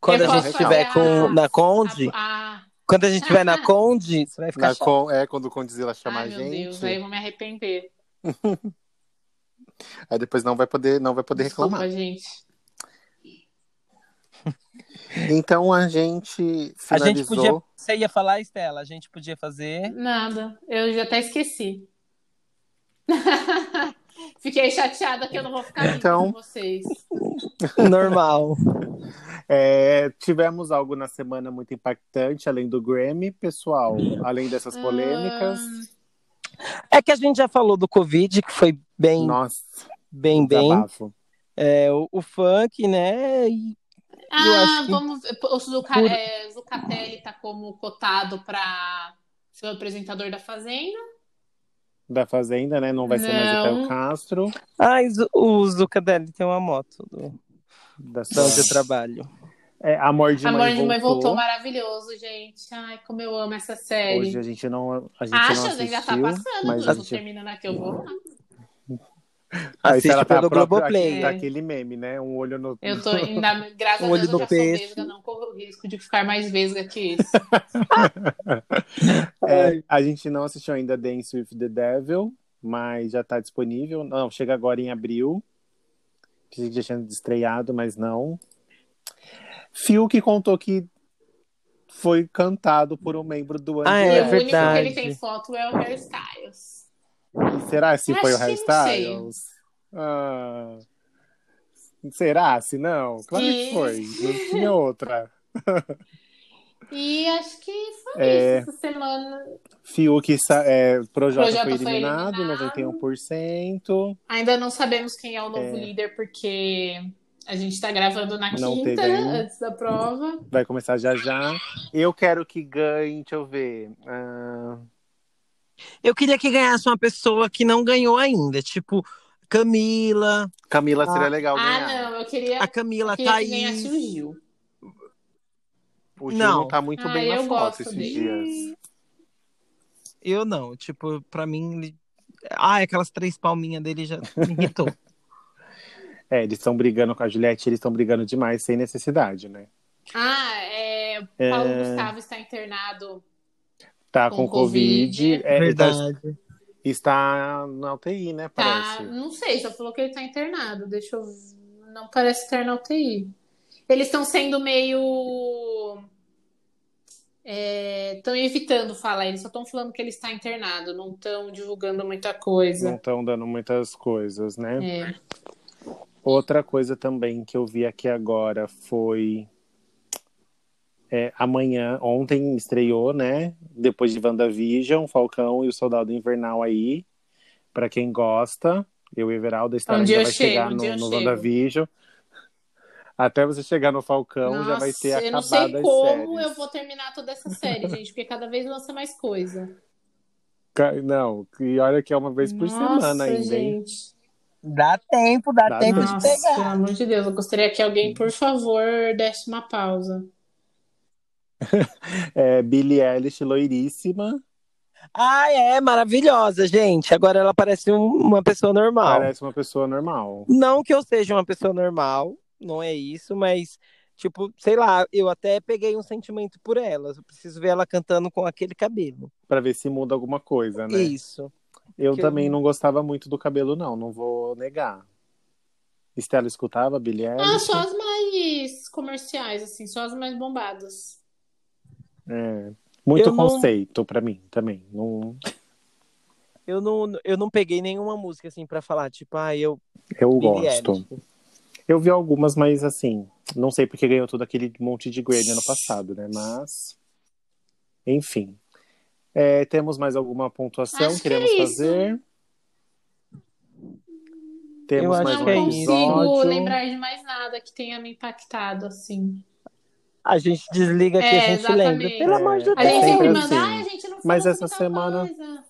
S2: Quando
S1: Eu
S2: a gente estiver com,
S1: a-
S2: na Conde,
S1: Ah,
S2: quando a gente estiver na [laughs] Conde, você vai ficar
S3: Na con... É quando o Condzilla chamar
S1: ai,
S3: a
S1: meu
S3: gente.
S1: Deus, aí eu vou me arrepender. [laughs]
S3: Aí depois não vai poder, não vai poder
S1: Desculpa,
S3: reclamar.
S1: gente. [laughs]
S3: Então a gente
S2: A gente
S3: finalizou.
S2: podia. Você ia falar, Estela? A gente podia fazer.
S1: Nada, eu já até esqueci. [laughs] Fiquei chateada que eu não vou ficar
S3: Então-
S1: com vocês. [laughs]
S2: Normal.
S3: É, tivemos algo na semana muito impactante, além do Grammy, pessoal. Além dessas polêmicas.
S2: É que a gente já falou do Covid, que foi bem,
S3: Nossa,
S2: bem, bem.
S3: desabafo.
S2: É, o, o funk, né? E
S1: Ah,
S2: que-
S1: vamos ver. O Zuca,
S2: Por-
S1: é, Zucatelli tá como cotado para ser o apresentador da Fazenda.
S3: Da Fazenda, né? Não vai ser mais o
S1: Não.
S3: Caio Castro.
S2: Ah, e o Zuca dele tem uma moto do,
S3: Da
S2: onde eu trabalho.
S3: É, Amor de
S1: Amor
S3: Mãe
S1: de Mãe voltou
S3: voltou.
S1: maravilhoso, gente. Ai, como eu amo essa série.
S3: Hoje a gente não, a gente
S1: Acha,
S3: não assistiu,
S1: ainda tá passando,
S3: mas
S1: eu
S3: gente...
S1: terminando aqui, eu vou lá.
S3: Aí
S2: Assiste
S3: ela tá
S2: Globoplay.
S3: tá aquele meme, né? Um olho no...
S1: Eu tô ainda, graças [laughs]
S2: Um
S1: a Deus, eu já
S2: peixe.
S1: sou vesga, não corro o risco de ficar mais vesga que isso. [laughs]
S3: É, a gente não assistiu ainda Dance with the Devil, mas já tá disponível. Não, chega agora em abril. Pensei que já tinha estreado, mas não. Fiuk contou que foi cantado por um membro do
S2: Ah,
S1: e
S2: é
S1: o único que
S2: verdade.
S1: ele tem foto é o Harry Styles.
S3: Será se foi o Harry. Styles? Ah, será se não? Claro que
S1: Que-
S3: foi. Não tinha outra.
S1: E acho que foi
S3: É.
S1: isso essa semana.
S3: Fiuk, é, Projota,
S1: Projota
S3: foi
S1: foi
S3: eliminado,
S1: eliminado.
S3: 91%.
S1: Ainda não sabemos quem é o novo
S3: É.
S1: líder, porque A gente tá gravando na
S3: Não
S1: quinta, antes da prova.
S3: Vai começar já já. Eu quero que ganhe, deixa eu ver. ah,
S2: Eu queria que ganhasse uma pessoa que não ganhou ainda, tipo Camila.
S3: Camila seria
S2: Ah.
S3: legal
S1: Ah,
S3: ganhar.
S1: não, eu queria,
S2: A Camila
S1: eu queria que ganhasse o Gil.
S3: O Gil
S2: Não.
S3: não tá muito
S1: Ah,
S3: bem na
S1: eu
S3: foto
S1: gosto
S3: esses
S1: dele.
S3: dias.
S2: Eu não, tipo, pra mim. ele- Ai, aquelas três palminhas dele já me irritou. [laughs]
S3: É, eles estão brigando com a Juliette, eles estão brigando demais, sem necessidade, né?
S1: Ah, é,
S3: É.
S1: Paulo Gustavo está internado.
S3: Tá
S1: Com
S3: com, Covid.
S1: Covid.
S3: é, tá-
S2: Verdade.
S3: está na UTI, né?
S1: Tá,
S3: Parece.
S1: não sei, só falou que ele tá internado. Deixa eu. Não parece estar na UTI. Eles estão sendo meio. Estão evitando falar, eles só estão falando que ele está internado, não estão divulgando muita
S3: Não
S1: coisa.
S3: estão dando muitas coisas, né?
S1: É.
S3: Outra coisa também que eu vi aqui agora foi. é, amanhã, ontem estreou, né? Depois de WandaVision, Falcão e o Soldado Invernal aí. Pra quem gosta, eu e Everaldo, a história
S1: Um eu
S3: vai
S1: chego,
S3: chegar
S1: um
S3: no, no. WandaVision. Até você chegar no Falcão, já vai ter
S1: Nossa, eu não
S3: acabado
S1: sei como
S3: séries.
S1: eu vou terminar toda essa série, [laughs] gente, porque cada vez lança mais coisa.
S3: Não, e olha que é uma vez por semana
S1: Nossa,
S3: ainda, hein?
S2: Dá tempo, dá,
S3: Dá
S2: tempo
S3: tempo.
S2: de
S1: Nossa, pelo
S2: pegar.
S1: amor de Deus, eu gostaria que alguém, por favor, desse uma pausa. [laughs]
S3: É, Billie Eilish, loiríssima.
S2: Ah, é maravilhosa, gente. Agora ela parece um- uma pessoa normal.
S3: Parece uma pessoa normal.
S2: Não que eu seja uma pessoa normal, não é isso, mas, tipo, sei lá, eu até peguei um sentimento por ela. Eu preciso ver ela cantando com aquele cabelo.
S3: Pra ver se muda alguma coisa, né?
S2: Isso.
S3: Eu
S2: Que
S3: também
S2: eu-
S3: não gostava muito do cabelo, não. Não vou negar. Estela escutava Billie
S1: Ah, só as mais comerciais, assim, só as mais bombadas.
S3: É. Muito
S2: Eu não-
S3: conceito pra mim também. Não...
S2: Eu não, eu não peguei nenhuma música assim pra falar, tipo, ah, eu
S3: Eu
S2: Billie
S3: gosto.
S2: Eilish.
S3: Eu vi algumas, mas assim, não sei porque ganhou todo aquele monte de Grammy ano passado, né? Mas, enfim. É, temos mais alguma pontuação que
S1: que
S3: queremos
S1: é
S3: fazer? Temos
S2: Eu
S3: mais
S1: não
S2: que é
S3: um
S2: isso.
S1: consigo
S3: episódio.
S1: lembrar de mais nada que tenha me impactado, assim.
S2: A gente desliga aqui,
S1: É,
S2: a gente lembra.
S1: exatamente.
S2: Pelo amor de
S3: É,
S1: A
S2: Deus.
S1: gente
S3: sempre
S1: sempre
S3: assim.
S1: a gente não
S3: Mas essa semana-
S1: coisa."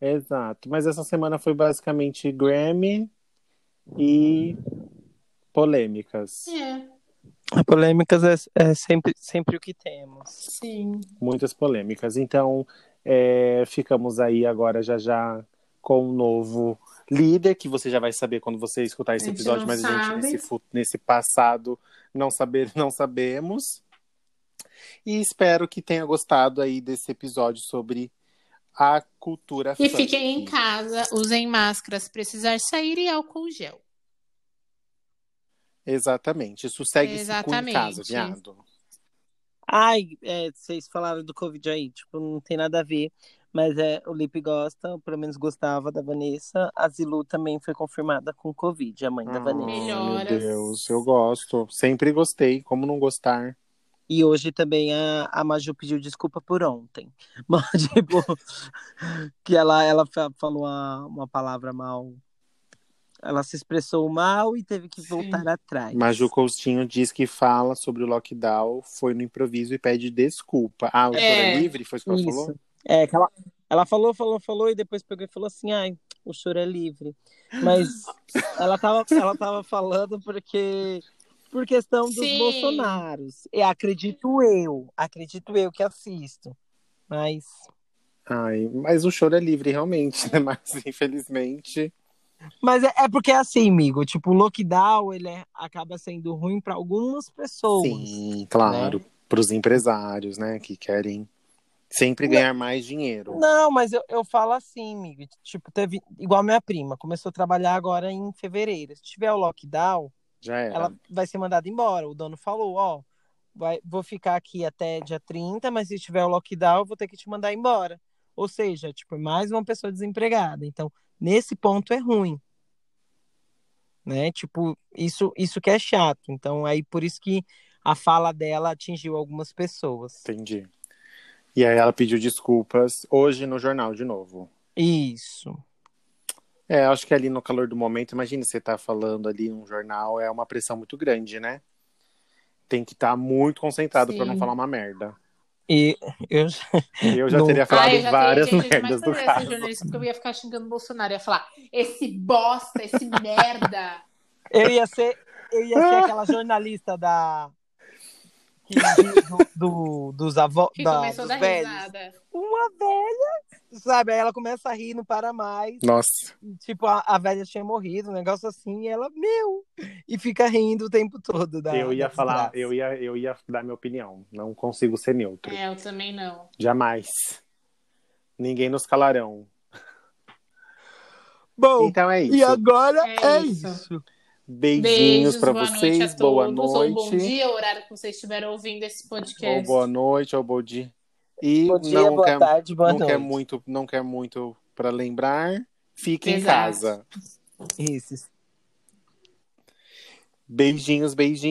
S3: Exato. Mas essa semana foi basicamente Grammy e polêmicas.
S1: É,
S2: Polêmicas é, é sempre, sempre o que temos.
S1: sim.
S3: Muitas polêmicas. Então, é, ficamos aí agora já já com um novo líder, que você já vai saber quando você escutar esse
S1: A gente
S3: episódio, mas a gente nesse, nesse passado não saber, não sabemos. E espero que tenha gostado aí desse episódio sobre a cultura
S1: E
S3: funk.
S1: fiquem em casa, usem máscaras, se precisar sair e álcool gel.
S3: Exatamente. Isso segue se em casa,
S1: Exatamente.
S3: viado.
S2: Ai, é, vocês falaram do Covid aí, tipo, não tem nada a ver. Mas é, o Lipe gosta, ou pelo menos gostava da Vanessa. A Zilu também foi confirmada com Covid, a mãe da
S3: Ah,
S2: Vanessa.
S1: Melhoras.
S3: Meu Deus, eu gosto. Sempre gostei. Como não gostar?
S2: E hoje também a, a Maju pediu desculpa por ontem. [laughs] Mas, tipo, que ela, ela fa- falou uma, uma palavra mal. Ela se expressou mal e teve que
S1: Sim.
S2: voltar atrás.
S3: Maju Coutinho diz que fala sobre o lockdown, foi no improviso e pede desculpa. Ah, o
S1: É.
S3: choro é livre? Foi isso que ela falou?
S2: Isso. É, que ela, ela falou, falou, falou, e depois pegou e falou assim, ai, o choro é livre. Mas [laughs] ela tava, ela tava falando porque por questão dos
S1: Sim.
S2: Bolsonaros. E acredito eu, acredito eu que assisto. Mas
S3: Ai, mas o choro é livre, realmente, né? Mas infelizmente.
S2: Mas é, é porque é assim, amigo, tipo, o lockdown, ele é- acaba sendo ruim para algumas pessoas.
S3: Sim, claro. Para os empresários, né? Que querem sempre ganhar mais dinheiro.
S2: Não, mas eu, eu falo assim, amigo, tipo, teve, igual minha prima, começou a trabalhar agora em fevereiro. Se tiver o lockdown,
S3: Já era.
S2: ela vai ser mandada embora. O dono falou, ó, vai, vou ficar aqui até dia 30, mas se tiver o lockdown, eu vou ter que te mandar embora. Ou seja, tipo, mais uma pessoa desempregada. Então, nesse ponto é ruim. Né? Tipo, isso, isso que é chato. Então, aí por isso que a fala dela atingiu algumas pessoas.
S3: Entendi. E aí ela pediu desculpas hoje no jornal de novo.
S2: Isso.
S3: É, acho que ali no calor do momento, imagina você tá falando ali um jornal, é uma pressão muito grande, né? Tem que estar muito concentrado para não falar uma merda.
S2: E eu,
S3: Eu já
S2: Não.
S3: teria falado
S1: Ah, eu já
S3: várias
S1: teria,
S3: merdas do
S1: quando eu ia ser
S3: caso.
S1: jornalista, porque eu ia ficar xingando o Bolsonaro. Eu ia falar, esse bosta, esse merda.
S2: eu ia ser, eu ia ser aquela jornalista da do, do- dos avós,
S1: Que
S2: da, dos velhos.
S1: risada.
S2: Uma velha, sabe? Aí ela começa a rir, não para mais.
S3: Nossa,
S2: Tipo, a, a velha tinha morrido, um negócio assim, e ela, meu, e fica rindo o tempo todo. Da,
S3: eu ia falar, eu ia, eu ia dar minha opinião. Não consigo ser neutro.
S1: É, eu também não.
S3: Jamais. Ninguém nos calarão.
S2: Bom,
S3: Então é
S2: e
S3: isso.
S2: agora
S1: É
S2: é,
S1: isso.
S2: isso.
S3: Beijinhos
S1: noite
S3: vocês.
S1: a
S3: Boa
S1: todos, Ou bom
S3: noite.
S1: dia, o horário que vocês estiveram ouvindo esse
S3: Ou
S1: podcast.
S3: boa noite, ou bom dia. E
S2: Bom dia,
S3: não
S2: boa
S3: quer,
S2: tarde, boa
S3: não
S2: noite.
S3: quer muito, não quer muito para lembrar, fique em
S1: Exato.
S3: casa.
S2: Isso.
S3: Beijinhos, beijinhos.